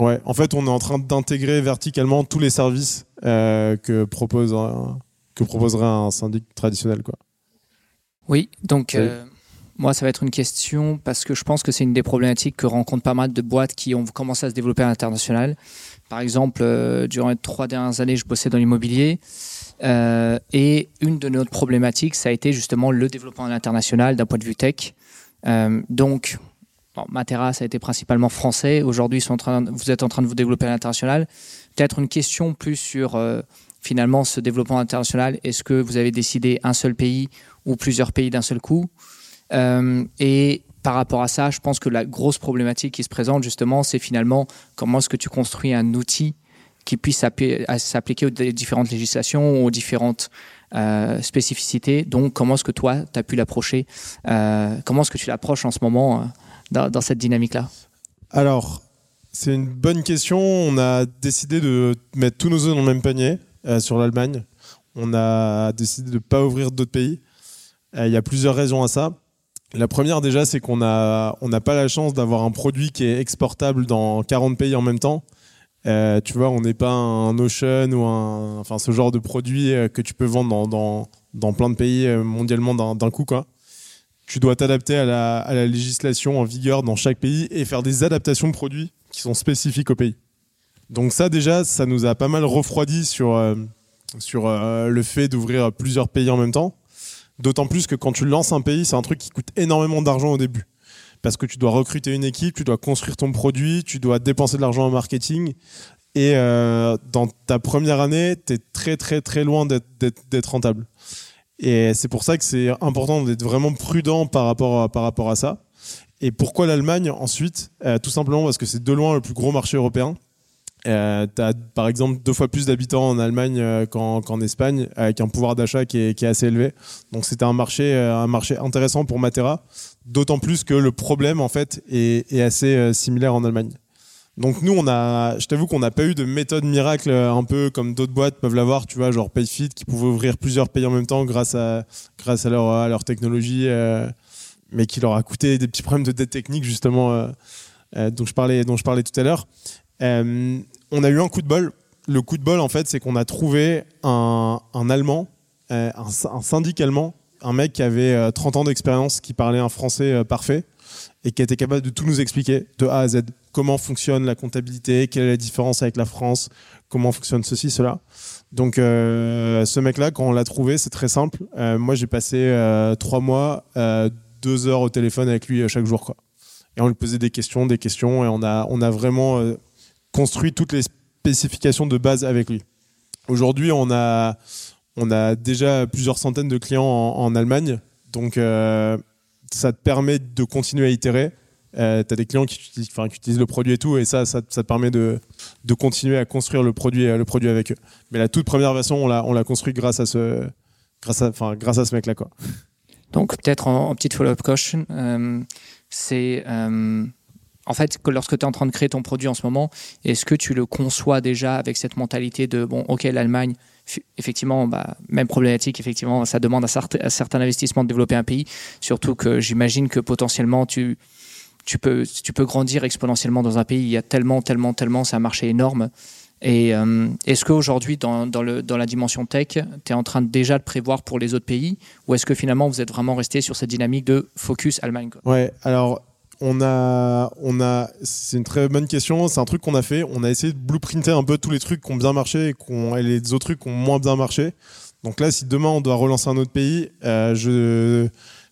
Ouais, en fait, on est en train d'intégrer verticalement tous les services euh, que propose un, que proposerait un syndic traditionnel, quoi. Oui, donc euh, moi, ça va être une question parce que je pense que c'est une des problématiques que rencontrent pas mal de boîtes qui ont commencé à se développer à l'international. Par exemple, durant les trois dernières années, je bossais dans l'immobilier. Euh, et une de nos problématiques, ça a été justement le développement à l'international d'un point de vue tech. Euh, donc, bon, Matera, ça a été principalement français. Aujourd'hui, vous êtes en train de vous développer à l'international. Peut-être une question plus sur euh, finalement ce développement international. Est-ce que vous avez décidé un seul pays ou plusieurs pays d'un seul coup? Et par rapport à ça, je pense que la grosse problématique qui se présente justement, c'est finalement comment est-ce que tu construis un outil qui puisse s'appliquer aux différentes législations, aux différentes euh, spécificités. Donc, comment est-ce que toi, tu as pu l'approcher Euh, Comment est-ce que tu l'approches en ce moment euh, dans, cette dynamique-là? Alors, c'est une bonne question. On a décidé de mettre tous nos œufs dans le même panier sur l'Allemagne. On a décidé de ne pas ouvrir d'autres pays. Il y a plusieurs raisons à ça. La première, déjà, c'est qu'on n'a on n'a pas la chance d'avoir un produit qui est exportable dans 40 pays en même temps. Euh, tu vois, on n'est pas un Ocean ou un, enfin, ce genre de produit euh, que tu peux vendre dans, dans, plein de pays euh, mondialement d'un coup, quoi. Tu dois t'adapter à la, à la législation en vigueur dans chaque pays et faire des adaptations de produits qui sont spécifiques au pays. Donc ça, déjà, ça nous a pas mal refroidi sur, sur le fait d'ouvrir plusieurs pays en même temps. D'autant plus que quand tu lances un pays, c'est un truc qui coûte énormément d'argent au début. Parce que tu dois recruter une équipe, tu dois construire ton produit, tu dois dépenser de l'argent en marketing. Et euh, dans ta première année, tu es très très très loin d'être- rentable. Et c'est pour ça que c'est important d'être vraiment prudent par rapport à, ça. Et pourquoi l'Allemagne ensuite? Euh, Tout simplement parce que c'est de loin le plus gros marché européen. Euh, tu as par exemple deux fois plus d'habitants en Allemagne euh, qu'en Espagne, avec un pouvoir d'achat qui est, assez élevé. Donc c'était un marché intéressant pour Matera, d'autant plus que le problème en fait est, assez euh, similaire en Allemagne. Donc nous, on a, je t'avoue qu'on n'a pas eu de méthode miracle, euh, un peu comme d'autres boîtes peuvent l'avoir, tu vois, genre Payfit qui pouvait ouvrir plusieurs pays en même temps grâce à, grâce à leur, à leur technologie, euh, mais qui leur a coûté des petits problèmes de dette technique justement, dont je parlais, dont je parlais tout à l'heure. On a eu un coup de bol. Le coup de bol, en fait, c'est qu'on a trouvé un, un Allemand, un syndic allemand, un mec qui avait euh, 30 ans d'expérience, qui parlait un français euh, parfait et qui était capable de tout nous expliquer de A à Z. Comment fonctionne la comptabilité, quelle est la différence avec la France, comment fonctionne ceci, cela? Donc, euh, ce mec-là, quand on l'a trouvé, c'est très simple. Euh, moi, j'ai passé euh, trois mois, euh, deux heures au téléphone avec lui euh, chaque jour, quoi. Et on lui posait des questions, des questions, et on a, on a vraiment euh, construit toutes les spécifications de base avec lui. Aujourd'hui, on a, on a déjà plusieurs centaines de clients en, Allemagne, donc euh, ça te permet de continuer à itérer. Euh, tu as des clients qui utilisent, le produit et tout, et ça, ça, te permet de, continuer à construire le produit, le produit avec eux. Mais la toute première version, on l'a, on l'a construit grâce à ce, grâce à, grâce à ce mec-là. Donc, peut-être en, petite follow-up question, euh, c'est euh, en fait que lorsque tu es en train de créer ton produit en ce moment, est-ce que tu le conçois déjà avec cette mentalité de bon, ok, l'Allemagne, effectivement, bah, même problématique, effectivement, ça demande un, certain- un certain investissement de développer un pays, surtout que j'imagine que potentiellement tu. Peux, grandir exponentiellement dans un pays. Il y a tellement, tellement, tellement, c'est un marché énorme. Et euh, est-ce qu'aujourd'hui, dans, la dimension tech, tu es en train de déjà de prévoir pour les autres pays? Ou est-ce que finalement, vous êtes vraiment resté sur cette dynamique de focus Allemagne Ouais, on a, on a, c'est une très bonne question. C'est un truc qu'on a fait. On a essayé de blueprinter un peu tous les trucs qui ont bien marché et, les autres trucs qui ont moins bien marché. Donc là, si demain on doit relancer un autre pays, euh,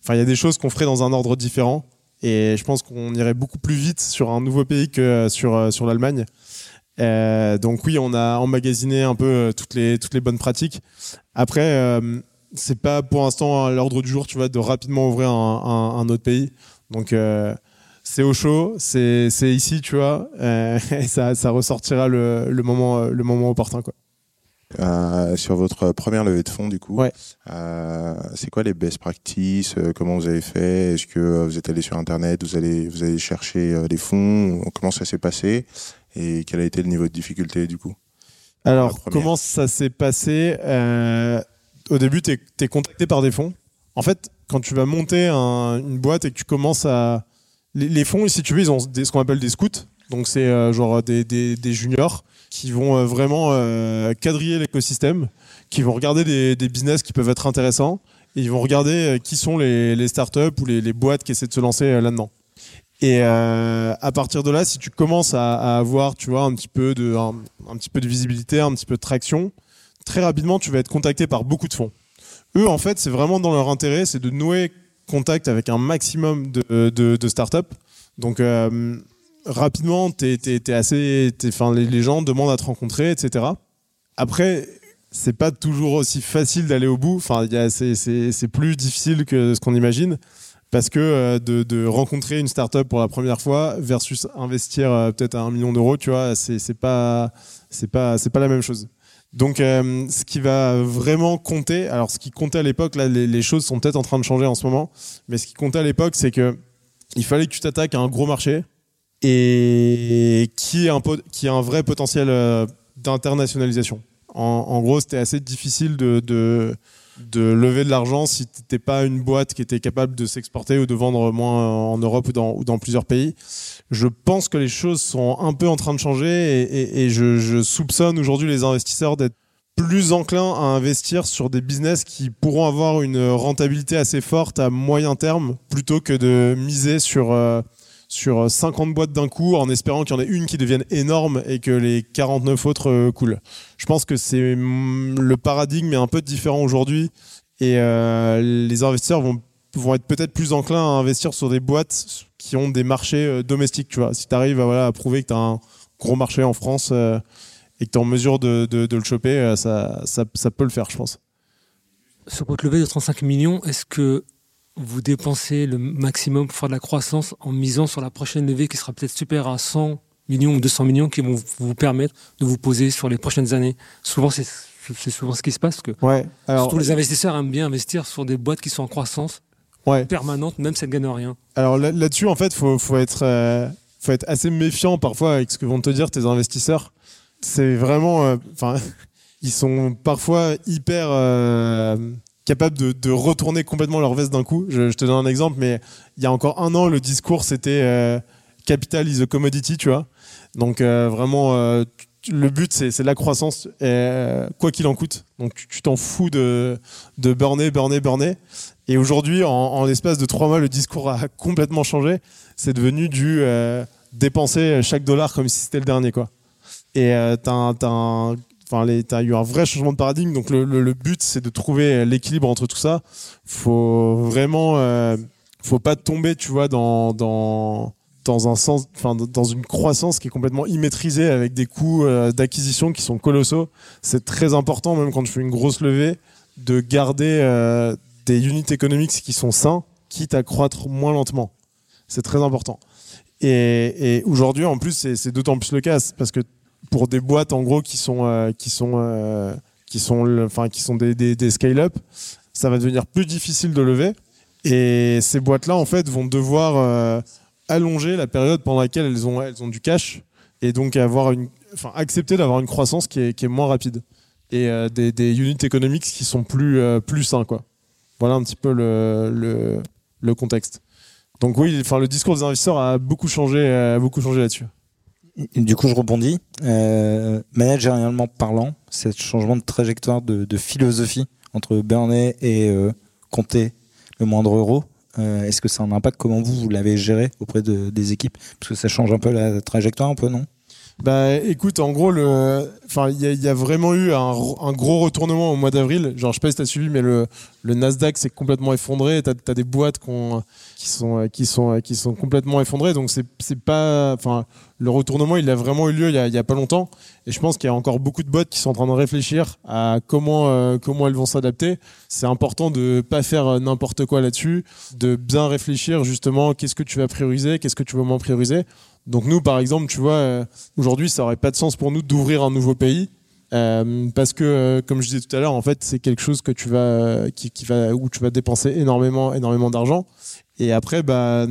il y a des choses qu'on ferait dans un ordre différent. Et je pense qu'on irait beaucoup plus vite sur un nouveau pays que euh, sur, euh, sur l'Allemagne. Donc oui, on a emmagasiné un peu toutes les, bonnes pratiques. Après, euh, c'est pas pour l'instant à l'ordre du jour, de rapidement ouvrir un, autre pays. Donc c'est au chaud, c'est ici, tu vois, euh, et ça, ça ressortira le, le moment, euh, le moment opportun, quoi. Euh, sur votre première levée de fonds, du coup, Ouais. euh, c'est quoi les best practices Comment vous avez fait? Est-ce que vous êtes allé sur Internet Vous allez, vous allez chercher des fonds? Comment ça s'est passé? Et quel a été le niveau de difficulté, du coup? Alors, comment ça s'est passé Au début, tu es, contacté par des fonds. En fait, quand tu vas monter un- une boîte et que tu commences à. Les, fonds, si tu veux, ils ont des- ce qu'on appelle des scouts. Donc, c'est euh, genre des, des- juniors qui vont euh, vraiment euh, quadriller l'écosystème, qui vont regarder des, business qui peuvent être intéressants et ils vont regarder qui sont les, les startups ou les, boîtes qui essaient de se lancer là-dedans. Et à partir de là, si tu commences à, avoir, tu vois, un peu de, un, un petit peu de visibilité, un petit peu de traction, très rapidement, tu vas être contacté par beaucoup de fonds. Eux, en fait, c'est vraiment dans leur intérêt, c'est de nouer contact avec un maximum de, de, de startups. Donc, euh, rapidement, t'es, assez, 'fin, les, gens demandent à te rencontrer, etc. Après, c'est pas toujours aussi facile d'aller au bout. Enfin, c'est, plus difficile que ce qu'on imagine parce que euh, de, rencontrer une startup pour la première fois versus investir euh, peut-être un million d'euros, tu vois, pas, pas, c'est pas la même chose. Donc, euh, ce qui va vraiment compter, alors ce qui comptait à l'époque, là, les, choses sont peut-être en train de changer en ce moment, mais ce qui comptait à l'époque, c'est que il fallait que tu t'attaques à un gros marché et qui ait un, vrai potentiel euh, d'internationalisation. En, gros, c'était assez difficile de, de lever de l'argent si tu n'étais pas une boîte qui était capable de s'exporter ou de vendre moins en Europe ou dans, plusieurs pays. Je pense que les choses sont un peu en train de changer et, je soupçonne aujourd'hui les investisseurs d'être plus enclins à investir sur des business qui pourront avoir une rentabilité assez forte à moyen terme plutôt que de miser sur, euh, sur 50 boîtes d'un coup en espérant qu'il y en ait une qui devienne énorme et que les 49 autres euh, coulent. Je pense que c'est mm, le paradigme est un peu différent aujourd'hui et euh, les investisseurs vont, vont être peut-être plus enclins à investir sur des boîtes qui ont des marchés euh, domestiques. Tu vois. Si tu arrives à, prouver que tu as un gros marché en France euh, et que tu es en mesure de, le choper, euh, ça, peut le faire, je pense. Sur votre levée de 35 millions, est-ce que vous dépensez le maximum pour faire de la croissance en misant sur la prochaine levée qui sera peut-être supérieure à 100 millions ou 200 millions qui vont vous permettre de vous poser sur les prochaines années Souvent, c'est c'est souvent ce qui se passe. Que Ouais. Alors, surtout les investisseurs aiment bien investir sur des boîtes qui sont en croissance ouais. permanente, même si elles ne gagnent rien. Alors là- là-dessus, en fait, faut, faut être, euh, faut être assez méfiant parfois avec ce que vont te dire tes investisseurs. C'est vraiment, euh, ils sont parfois hyper euh, capables de, de retourner complètement leur veste d'un coup. Je, te donne un exemple, mais il y a encore un an, le discours c'était euh, capital is a commodity, tu vois. Donc euh, vraiment, euh, tu- le but c'est c'est la croissance, euh, quoi qu'il en coûte. Donc tu tu t'en fous de, de burner, burner, burner. Et aujourd'hui, en, l'espace de trois mois, le discours a complètement changé. C'est devenu du dépenser chaque dollar comme si c'était le dernier, quoi. Et euh, t'as un- enfin, les- t'as eu un vrai changement de paradigme. Donc le, but, c'est de trouver l'équilibre entre tout ça. Faut vraiment, euh, faut pas tomber, tu vois, dans dans un sens, enfin dans une croissance qui est complètement immaîtrisée avec des coûts euh, d'acquisition qui sont colossaux. C'est très important, même quand tu fais une grosse levée, de garder euh, des unités économiques qui sont sains, quitte à croître moins lentement. C'est très important. Et, et aujourd'hui, en plus, c'est d'autant plus le cas parce que pour des boîtes en gros qui sont euh, qui sont euh, qui sont enfin qui sont des, des, scale-up, ça va devenir plus difficile de lever. Et ces boîtes-là, en fait, vont devoir euh, allonger la période pendant laquelle elles ont elles ont du cash et donc avoir une, enfin accepter d'avoir une croissance qui est, qui est moins rapide et des, des unités économiques qui sont plus plus sains quoi. Voilà un petit peu le, le, contexte. Donc oui, enfin le discours des investisseurs a beaucoup changé, a beaucoup changé là-dessus. Du coup, je rebondis. Euh, parlant, ce changement de trajectoire de, philosophie entre Burney et euh, compter le moindre euro, euh, est-ce que ça a un impact? Comment vous, vous l'avez géré auprès de- des équipes? Parce que ça change un peu la trajectoire, un peu, non? Bah écoute, en gros, il y, a- vraiment eu un, gros retournement au mois d'avril. Genre, je sais pas si t'as suivi, mais le, Nasdaq s'est complètement effondré. T'as as des boîtes qui sont, qui sont, complètement effondrées. Donc c'est, pas, le retournement, il a vraiment eu lieu il y a, pas longtemps. Et je pense qu'il y a encore beaucoup de boîtes qui sont en train de réfléchir à comment, euh, comment elles vont s'adapter. C'est important de pas faire euh, n'importe quoi là-dessus, de bien réfléchir justement qu'est-ce que tu vas prioriser, qu'est-ce que tu veux moins prioriser. Donc nous, par exemple, tu vois, euh, aujourd'hui, ça aurait pas de sens pour nous d'ouvrir un nouveau pays Euh, parce que, euh, comme je disais tout à l'heure, en fait, c'est quelque chose que tu vas, où tu vas dépenser énormément, énormément d'argent. Et après, bah,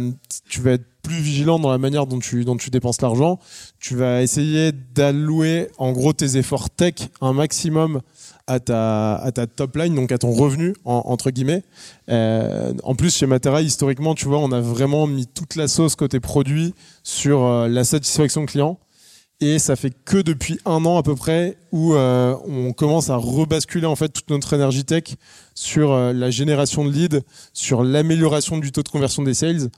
tu vas être plus vigilant dans la manière dont tu, dont tu dépenses l'argent. Tu vas essayer d'allouer, en gros, tes efforts tech un maximum à ta, à ta top line, donc à ton revenu, entre guillemets. Euh, en plus, chez Matera, historiquement, tu vois, on a vraiment mis toute la sauce côté produit sur la satisfaction client. Et ça fait que depuis un an à peu près où euh, on commence à rebasculer en fait toute notre énergie tech sur euh, la génération de leads, sur l'amélioration du taux de conversion des sales.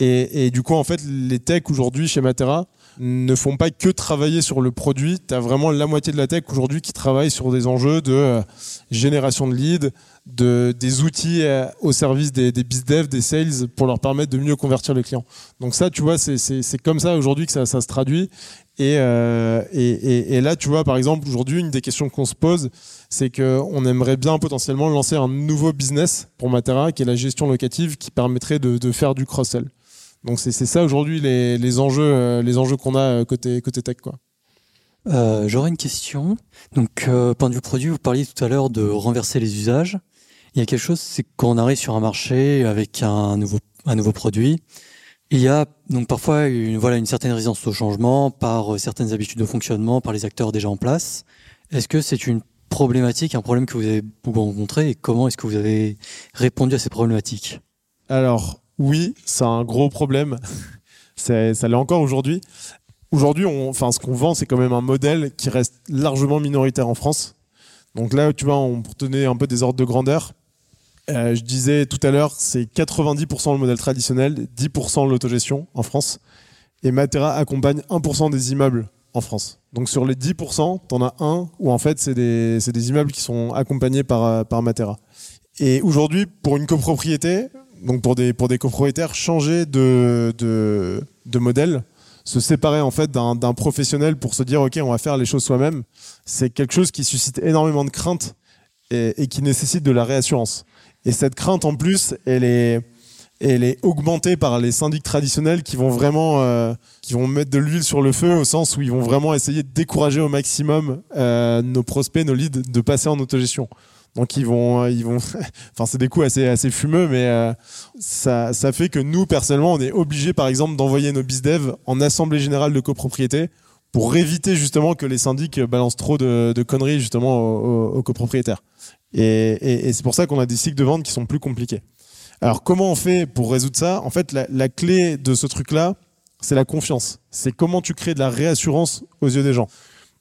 Et, du coup, en fait, les techs aujourd'hui chez Matera ne font pas que travailler sur le produit. Tu as vraiment la moitié de la tech aujourd'hui qui travaille sur des enjeux de euh, génération de leads, de, des outils euh, au service des, des bizdev, des sales pour leur permettre de mieux convertir les clients. Donc ça, tu vois, c'est comme ça aujourd'hui que ça, ça, se traduit. Et, euh, et, et, et, là, tu vois, par exemple, aujourd'hui, une des questions qu'on se pose, c'est qu'on aimerait bien potentiellement lancer un nouveau business pour Matera, qui est la gestion locative, qui permettrait de, de faire du cross-sell. Donc c'est ça aujourd'hui les, les, enjeux, euh, les enjeux qu'on a euh, côté, côté tech. Quoi. Euh, J'aurais une question. Donc, euh, point de vue produit, vous parliez tout à l'heure de renverser les usages. Il y a quelque chose, c'est qu'on arrive sur un marché avec un nouveau, un nouveau produit. Il y a donc parfois une, voilà, une certaine résistance au changement par certaines habitudes de fonctionnement, par les acteurs déjà en place. Est-ce que c'est une problématique, un problème que vous avez beaucoup rencontré et comment est-ce que vous avez répondu à ces problématiques? Alors, oui, c'est un gros problème. ça l'est encore aujourd'hui. Aujourd'hui, enfin, ce qu'on vend, c'est quand même un modèle qui reste largement minoritaire en France. Donc là, tu vois, on, donner un peu des ordres de grandeur, euh, je disais tout à l'heure, c'est 90% le modèle traditionnel, 10% l'autogestion en France. Et Matera accompagne 1% des immeubles en France. Donc sur les 10%, tu en as un où en fait, c'est des, des, immeubles qui sont accompagnés par, par Matera. Et aujourd'hui, pour une copropriété, donc pour des, pour des copropriétaires, changer de, de, modèle, se séparer en fait d'un professionnel pour se dire ok on va faire les choses soi-même, c'est quelque chose qui suscite énormément de crainte et, et, qui nécessite de la réassurance. Et cette crainte en plus, elle est, elle est augmentée par les syndics traditionnels qui vont vraiment, euh, qui vont mettre de l'huile sur le feu au sens où ils vont vraiment essayer de décourager au maximum euh, nos prospects, nos leads de passer en autogestion. Donc ils vont, ils vont, enfin c'est des coups assez assez fumeux, mais euh, ça, ça fait que nous personnellement on est obligé par exemple d'envoyer nos bizdev en assemblée générale de copropriété pour éviter justement que les syndics balancent trop de, de conneries justement aux, aux, copropriétaires. Et, et, et c'est pour ça qu'on a des cycles de vente qui sont plus compliqués. Alors comment on fait pour résoudre ça? En fait, la, la clé de ce truc-là, c'est la confiance. C'est comment tu crées de la réassurance aux yeux des gens.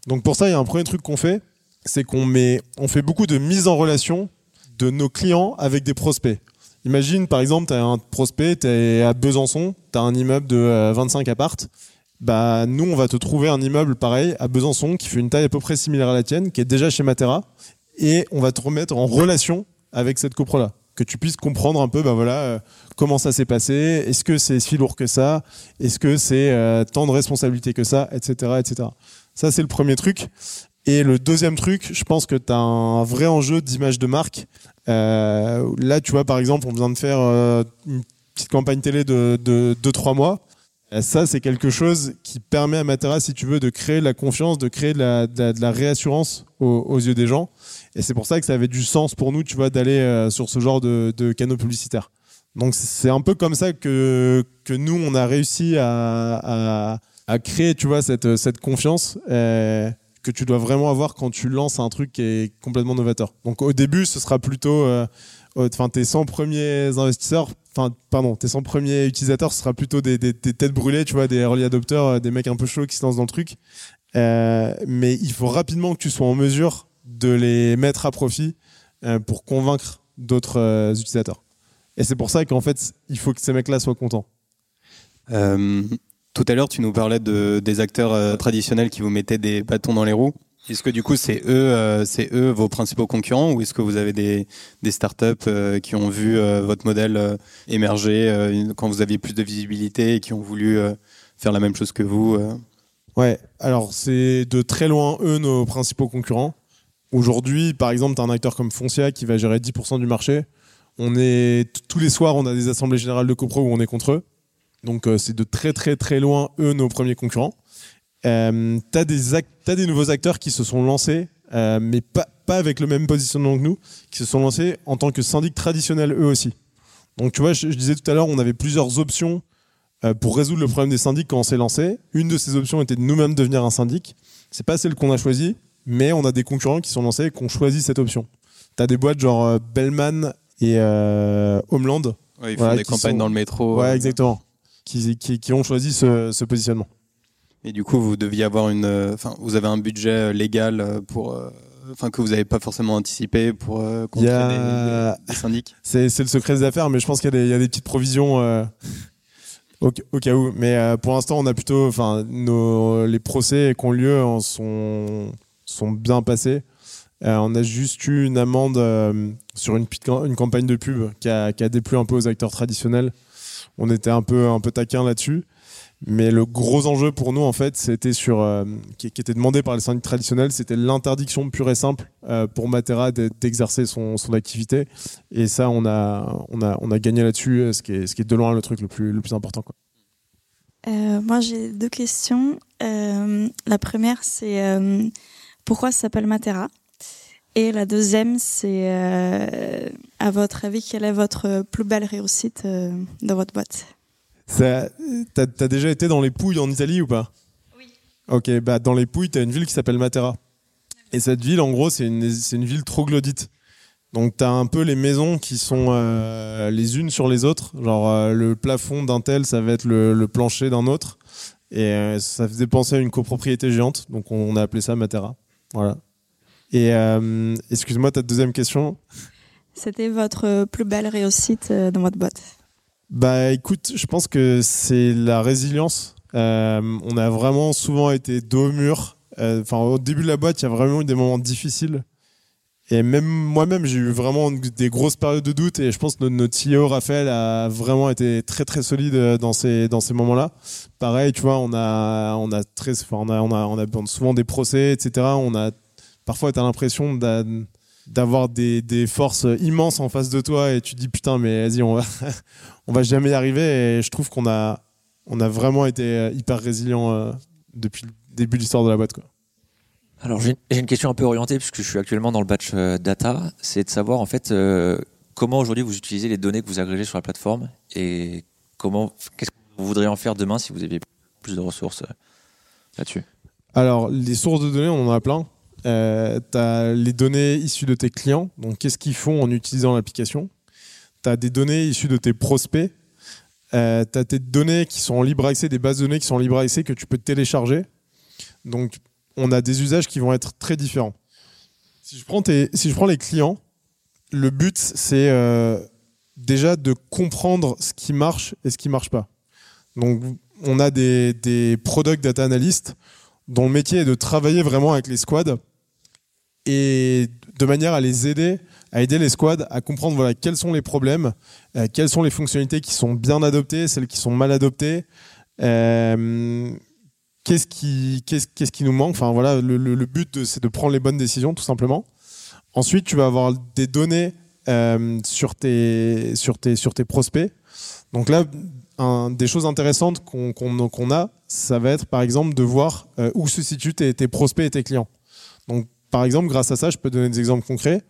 Donc pour ça, il y a un premier truc qu'on fait, c'est qu'on met, on fait beaucoup de mise en relation de nos clients avec des prospects. Imagine, par exemple, tu as un prospect, tu es à Besançon, tu as un immeuble de 25 appartes. Bah, nous, on va te trouver un immeuble pareil à Besançon qui fait une taille à peu près similaire à la tienne, qui est déjà chez Matera, et on va te remettre en relation avec cette copro-là. Que tu puisses comprendre un peu, bah voilà, euh, comment ça s'est passé, est-ce que c'est si lourd que ça, est-ce que c'est euh, tant de responsabilités que ça, etc., etc. Ça, c'est le premier truc. Et le deuxième truc, je pense que tu as un vrai enjeu d'image de marque. Euh, là, tu vois, par exemple, on vient de faire euh, une petite campagne télé de 2-3 mois. Euh, ça, c'est quelque chose qui permet à Matera, si tu veux, de créer la confiance, de créer de la, de de réassurance aux, yeux des gens. Et c'est pour ça que ça avait du sens pour nous, tu vois, d'aller sur ce genre de, de canaux publicitaires. Donc c'est un peu comme ça que, que nous, on a réussi à, à, créer, tu vois, cette, cette confiance. Que tu dois vraiment avoir quand tu lances un truc qui est complètement novateur. Donc au début, ce sera plutôt, euh, enfin tes 100 premiers investisseurs, enfin pardon, tes 100 premiers utilisateurs, ce sera plutôt des, têtes brûlées, tu vois, des early adopters, euh, des mecs un peu chauds qui se lancent dans le truc. Euh, mais il faut rapidement que tu sois en mesure de les mettre à profit pour convaincre d'autres utilisateurs. Et c'est pour ça qu'en fait, il faut que ces mecs-là soient contents. Tout à l'heure, tu nous parlais de, des acteurs euh, traditionnels qui vous mettaient des bâtons dans les roues. Est-ce que du coup, c'est eux, euh, c'est eux vos principaux concurrents ou est-ce que vous avez des, des startups euh, qui ont vu votre modèle émerger quand vous aviez plus de visibilité et qui ont voulu faire la même chose que vous Ouais, alors c'est de très loin eux nos principaux concurrents. Aujourd'hui, par exemple, tu as un acteur comme Foncia qui va gérer 10% du marché. On est tous les soirs, on a des assemblées générales de copro où on est contre eux. Donc euh, c'est de très très très loin eux nos premiers concurrents. Euh, t'as des as des nouveaux acteurs qui se sont lancés euh, mais pas, pas avec le même positionnement que nous, qui se sont lancés en tant que syndic traditionnel eux aussi. Donc tu vois, je, je disais tout à l'heure, on avait plusieurs options euh, pour résoudre le problème des syndics quand on s'est lancé. Une de ces options était de nous-mêmes devenir un syndic. C'est pas celle qu'on a choisie, mais on a des concurrents qui sont lancés et qui ont choisi cette option. Tu as des boîtes genre Bellman et Homeland. Ouais, ils font Voilà, des campagnes sont- dans le métro. Ouais, exactement. Qui, qui, qui ont choisi ce, ce positionnement. Et du coup, vous deviez avoir une, euh, enfin, vous avez un budget euh, légal euh, pour, enfin, que vous n'avez pas forcément anticipé pour euh, contrer a- des, des syndics. C'est le secret des affaires, mais je pense qu'il y, a des- il y a des petites provisions euh, au, au cas où. Mais euh, pour l'instant, on a plutôt, enfin, les procès qui ont lieu en sont sont bien passés. On a juste eu une amende sur une, une campagne de pub qui a, qui a déplu un peu aux acteurs traditionnels. On était un peu un peu taquin là-dessus. Mais le gros enjeu pour nous, en fait, c'était sur, euh, qui, était demandé par les syndics traditionnels, c'était l'interdiction pure et simple euh, pour Matera d'e- d'exercer son, son activité. Et ça, on a, on a, on a gagné là-dessus, ce qui est, ce qui est de loin le truc le plus, le plus important. Euh, moi, j'ai deux questions. La première, c'est pourquoi ça s'appelle Matera? Et la deuxième, c'est euh, à votre avis, quelle est votre plus belle réussite euh, dans votre boîte? T'as as déjà été dans les Pouilles en Italie ou pas? Oui. Ok, bah dans les Pouilles, t'as une ville qui s'appelle Matera. Et cette ville, en gros, c'est une, c'est une ville troglodyte. Donc t'as un peu les maisons qui sont euh, les unes sur les autres. Genre euh, le plafond d'un tel, ça va être le, le plancher d'un autre. Et euh, ça faisait penser à une copropriété géante. Donc on a appelé ça Matera. Voilà. Et euh, excuse-moi, ta deuxième question C'était votre plus belle réussite euh, dans votre boîte Bah écoute, je pense que c'est la résilience. Euh, on a vraiment souvent été dos au mur. Euh, Enfin, au début de la boîte, il y a vraiment eu des moments difficiles. Et même moi-même, j'ai eu vraiment des grosses périodes de doute. Et je pense que notre, CEO, Raphaël, a vraiment été très très solide euh, dans ces, dans ces moments-là. Pareil, tu vois, on a, on a, très, enfin, on a, on a, on a souvent des procès, etc. On a, parfois, tu as l'impression d'a- d'avoir des, des forces immenses en face de toi et tu te dis putain mais vas-y on va on va jamais y arriver et je trouve qu'on a on a vraiment été euh, hyper résilient euh, depuis le début de l'histoire de la boîte quoi. Alors j'ai une question un peu orientée puisque je suis actuellement dans le batch euh, data, c'est de savoir en fait euh, comment aujourd'hui vous utilisez les données que vous agrégez sur la plateforme et comment qu'est-ce que vous voudriez en faire demain si vous aviez plus de ressources là-dessus? Alors, les sources de données, on en a plein. Euh, tu as les données issues de tes clients, donc qu'est-ce qu'ils font en utilisant l'application? Tu as des données issues de tes prospects. Euh, tu as tes données qui sont en libre accès, des bases de données qui sont en libre accès que tu peux télécharger. Donc, on a des usages qui vont être très différents. Si je prends, les clients, le but, c'est euh, déjà de comprendre ce qui marche et ce qui marche pas. Donc, on a des, des product data analysts dont le métier est de travailler vraiment avec les squads et de manière à les aider, à aider les squads à comprendre voilà, quels sont les problèmes, euh, quelles sont les fonctionnalités qui sont bien adoptées, celles qui sont mal adoptées, euh, qu'est-ce qui, qu'est-ce, qui nous manque? Enfin, voilà, le, but, c'est de prendre les bonnes décisions, tout simplement. Ensuite, tu vas avoir des données euh, sur, tes, sur, tes, sur tes prospects. Donc là, des choses intéressantes qu'on qu'on- qu'on a, ça va être par exemple de voir euh, où se situent tes, tes prospects et tes clients. Donc par exemple, grâce à ça, je peux donner des exemples concrets.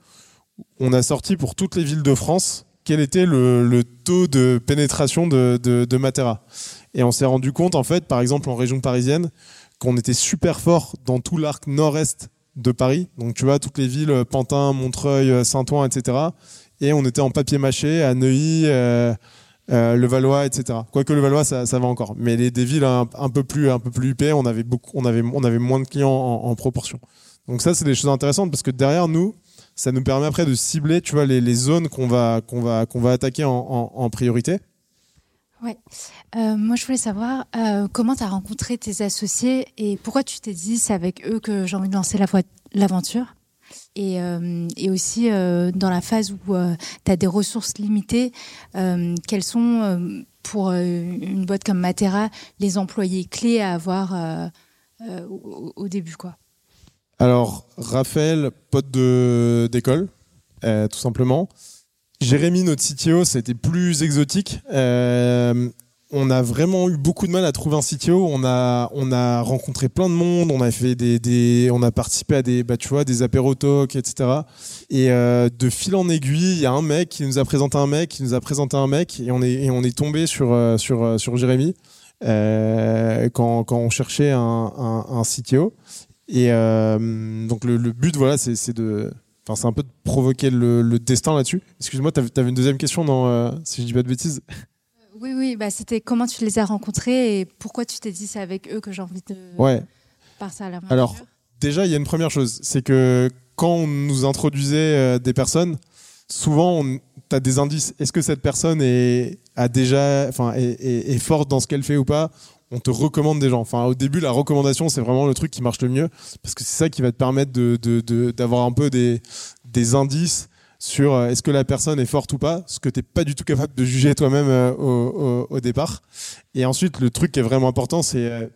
On a sorti pour toutes les villes de France quel était le, taux de pénétration de, Matera. Et on s'est rendu compte, en fait, par exemple en région parisienne, qu'on était super fort dans tout l'arc nord-est de Paris. Donc tu vois, toutes les villes, Pantin, Montreuil, Saint-Ouen, etc. Et on était en papier mâché à Neuilly, euh, euh, le Valois, etc. Quoique le Valois, ça, ça va encore. Mais les, des villes un, peu plus, un peu plus huppées, on avait beaucoup, on avait, on avait moins de clients en, en proportion. Donc ça, c'est des choses intéressantes parce que derrière nous, ça nous permet après de cibler, tu vois, les, zones qu'on va, qu'on va, qu'on va attaquer en, priorité. Ouais. Euh, moi, je voulais savoir euh, comment tu as rencontré tes associés et pourquoi tu t'es dit c'est avec eux que j'ai envie de lancer l'aventure? Et, euh, aussi, dans la phase où tu as des ressources limitées, quels sont, pour une boîte comme Matera, les employés clés à avoir au, au début quoi? Alors, Raphaël, pote d'école, euh, tout simplement. Jérémy, notre CTO, c'était plus exotique. Euh, on a vraiment eu beaucoup de mal à trouver un CTO. On a, on a rencontré plein de monde. On a fait des, on a participé à des, bah, des apéro talks, etc. Et euh, de fil en aiguille, il y a un mec qui nous a présenté un mec, qui nous a présenté un mec, et on est, tombé sur, sur, Jérémy quand, quand on cherchait un, un, un CTO. Et euh, donc le, le but, voilà, c'est de, enfin, c'est un peu de provoquer le, le destin là-dessus. Excuse-moi, t'avais avais une deuxième question, non, euh, si je dis pas de bêtises. Oui, oui, bah, c'était comment tu les as rencontrés et pourquoi tu t'es dit c'est avec eux que j'ai envie de Ouais. passer à la Alors, déjà, il y a une première chose, c'est que quand on nous introduisait euh, des personnes, souvent, tu as des indices. Est-ce que cette personne est, a déjà, enfin, est, est- est forte dans ce qu'elle fait ou pas? On te recommande des gens. Enfin, au début, la recommandation, c'est vraiment le truc qui marche le mieux parce que c'est ça qui va te permettre d'avoir un peu des, indices sur euh, est-ce que la personne est forte ou pas, ce que tu n'es pas du tout capable de juger toi-même euh, au départ. Et ensuite, le truc qui est vraiment important, c'est euh,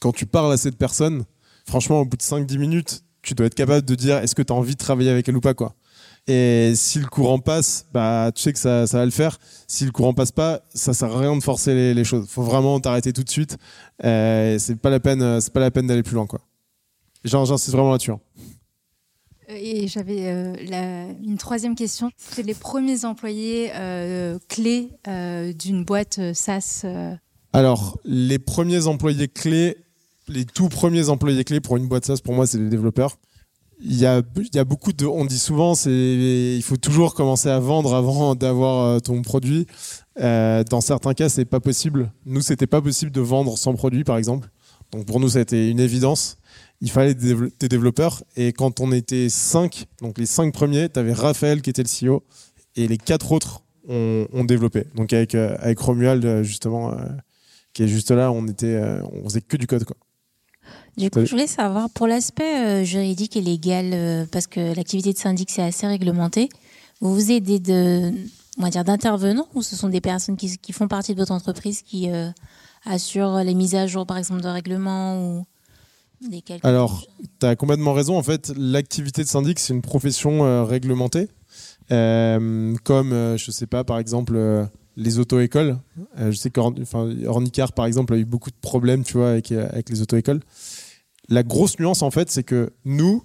quand tu parles à cette personne, franchement, au bout de 5-10 minutes, tu dois être capable de dire est-ce que tu as envie de travailler avec elle ou pas. quoi. Et si le courant passe, bah, tu sais que ça, ça va le faire. Si le courant passe pas, ça sert à rien de forcer les, les choses. faut vraiment t'arrêter tout de suite. Euh, c'est pas la peine, euh, c'est pas la peine d'aller plus loin. quoi. J'in- J'insiste vraiment là-dessus. hein. Euh, Et j'avais euh, une troisième question. C'était les premiers employés euh, clés euh, d'une boîte SaaS. Alors, les premiers employés clés, les tout premiers employés clés pour une boîte SaaS, pour moi, c'est les développeurs. Il y a, il y a beaucoup de. On dit souvent, c'est il faut toujours commencer à vendre avant d'avoir euh, ton produit. Euh, dans certains cas, c'est pas possible. Nous, c'était pas possible de vendre sans produit, par exemple. Donc pour nous, ça a été une évidence. Il fallait des, dévelop- des développeurs. Et quand on était cinq, donc les cinq premiers, tu avais Raphaël qui était le CEO et les quatre autres ont, ont développé. Donc avec, euh, avec Romuald, euh, justement, qui est juste là, on était, on faisait que du code. Quoi. Du coup, je voulais savoir, pour l'aspect euh, juridique et légal, euh, parce que l'activité de syndic, c'est assez réglementé, vous vous aidez de, on va dire, d'intervenants ou ce sont des personnes qui, qui font partie de votre entreprise qui euh, assurent les mises à jour, par exemple, de règlements ou des calculs Alors, tu as complètement raison. En fait, l'activité de syndic, c'est une profession euh, réglementée. Euh, comme, je sais pas, par exemple, les auto-écoles. Euh, je sais qu'Ornicar, par exemple, a eu beaucoup de problèmes tu vois, avec, avec les auto-écoles. La grosse nuance, en fait, c'est que nous,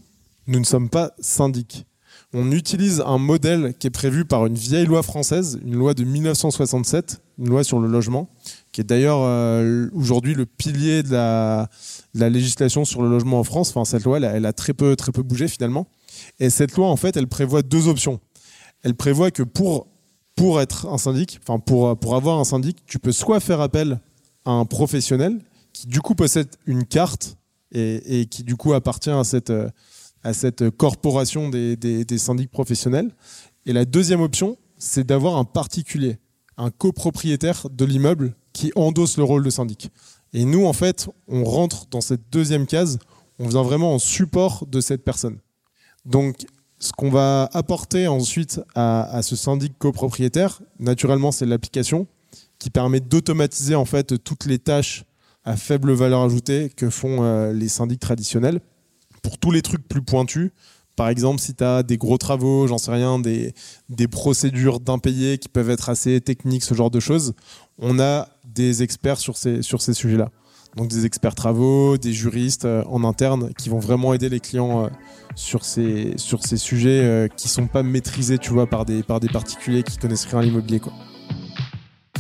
nous ne sommes pas syndics. On utilise un modèle qui est prévu par une vieille loi française, une loi de 1967, une loi sur le logement, qui est d'ailleurs euh, aujourd'hui le pilier de la, législation sur le logement en France. Enfin, cette loi, elle, elle a très peu, très peu bougé finalement. Et cette loi, en fait, elle prévoit deux options. Elle prévoit que pour, pour être un syndic, enfin pour, pour avoir un syndic, tu peux soit faire appel à un professionnel qui du coup possède une carte et, qui du coup appartient à cette, euh, à cette corporation des, des, des syndics professionnels. Et la deuxième option, c'est d'avoir un particulier, un copropriétaire de l'immeuble qui endosse le rôle de syndic. Et nous, en fait, on rentre dans cette deuxième case, on vient vraiment en support de cette personne. Donc, ce qu'on va apporter ensuite à, à ce syndic copropriétaire, naturellement, c'est l'application qui permet d'automatiser en fait toutes les tâches à faible valeur ajoutée que font euh, les syndics traditionnels. Pour tous les trucs plus pointus, par exemple, si tu as des gros travaux, j'en sais rien, des, des procédures d'impayés qui peuvent être assez techniques, ce genre de choses, on a des experts sur ces, sur ces sujets-là. Donc des experts travaux, des juristes euh, en interne qui vont vraiment aider les clients euh, sur, ces, sur ces sujets euh, qui sont pas maîtrisés, tu vois, par des, par des particuliers qui connaissent rien à l'immobilier.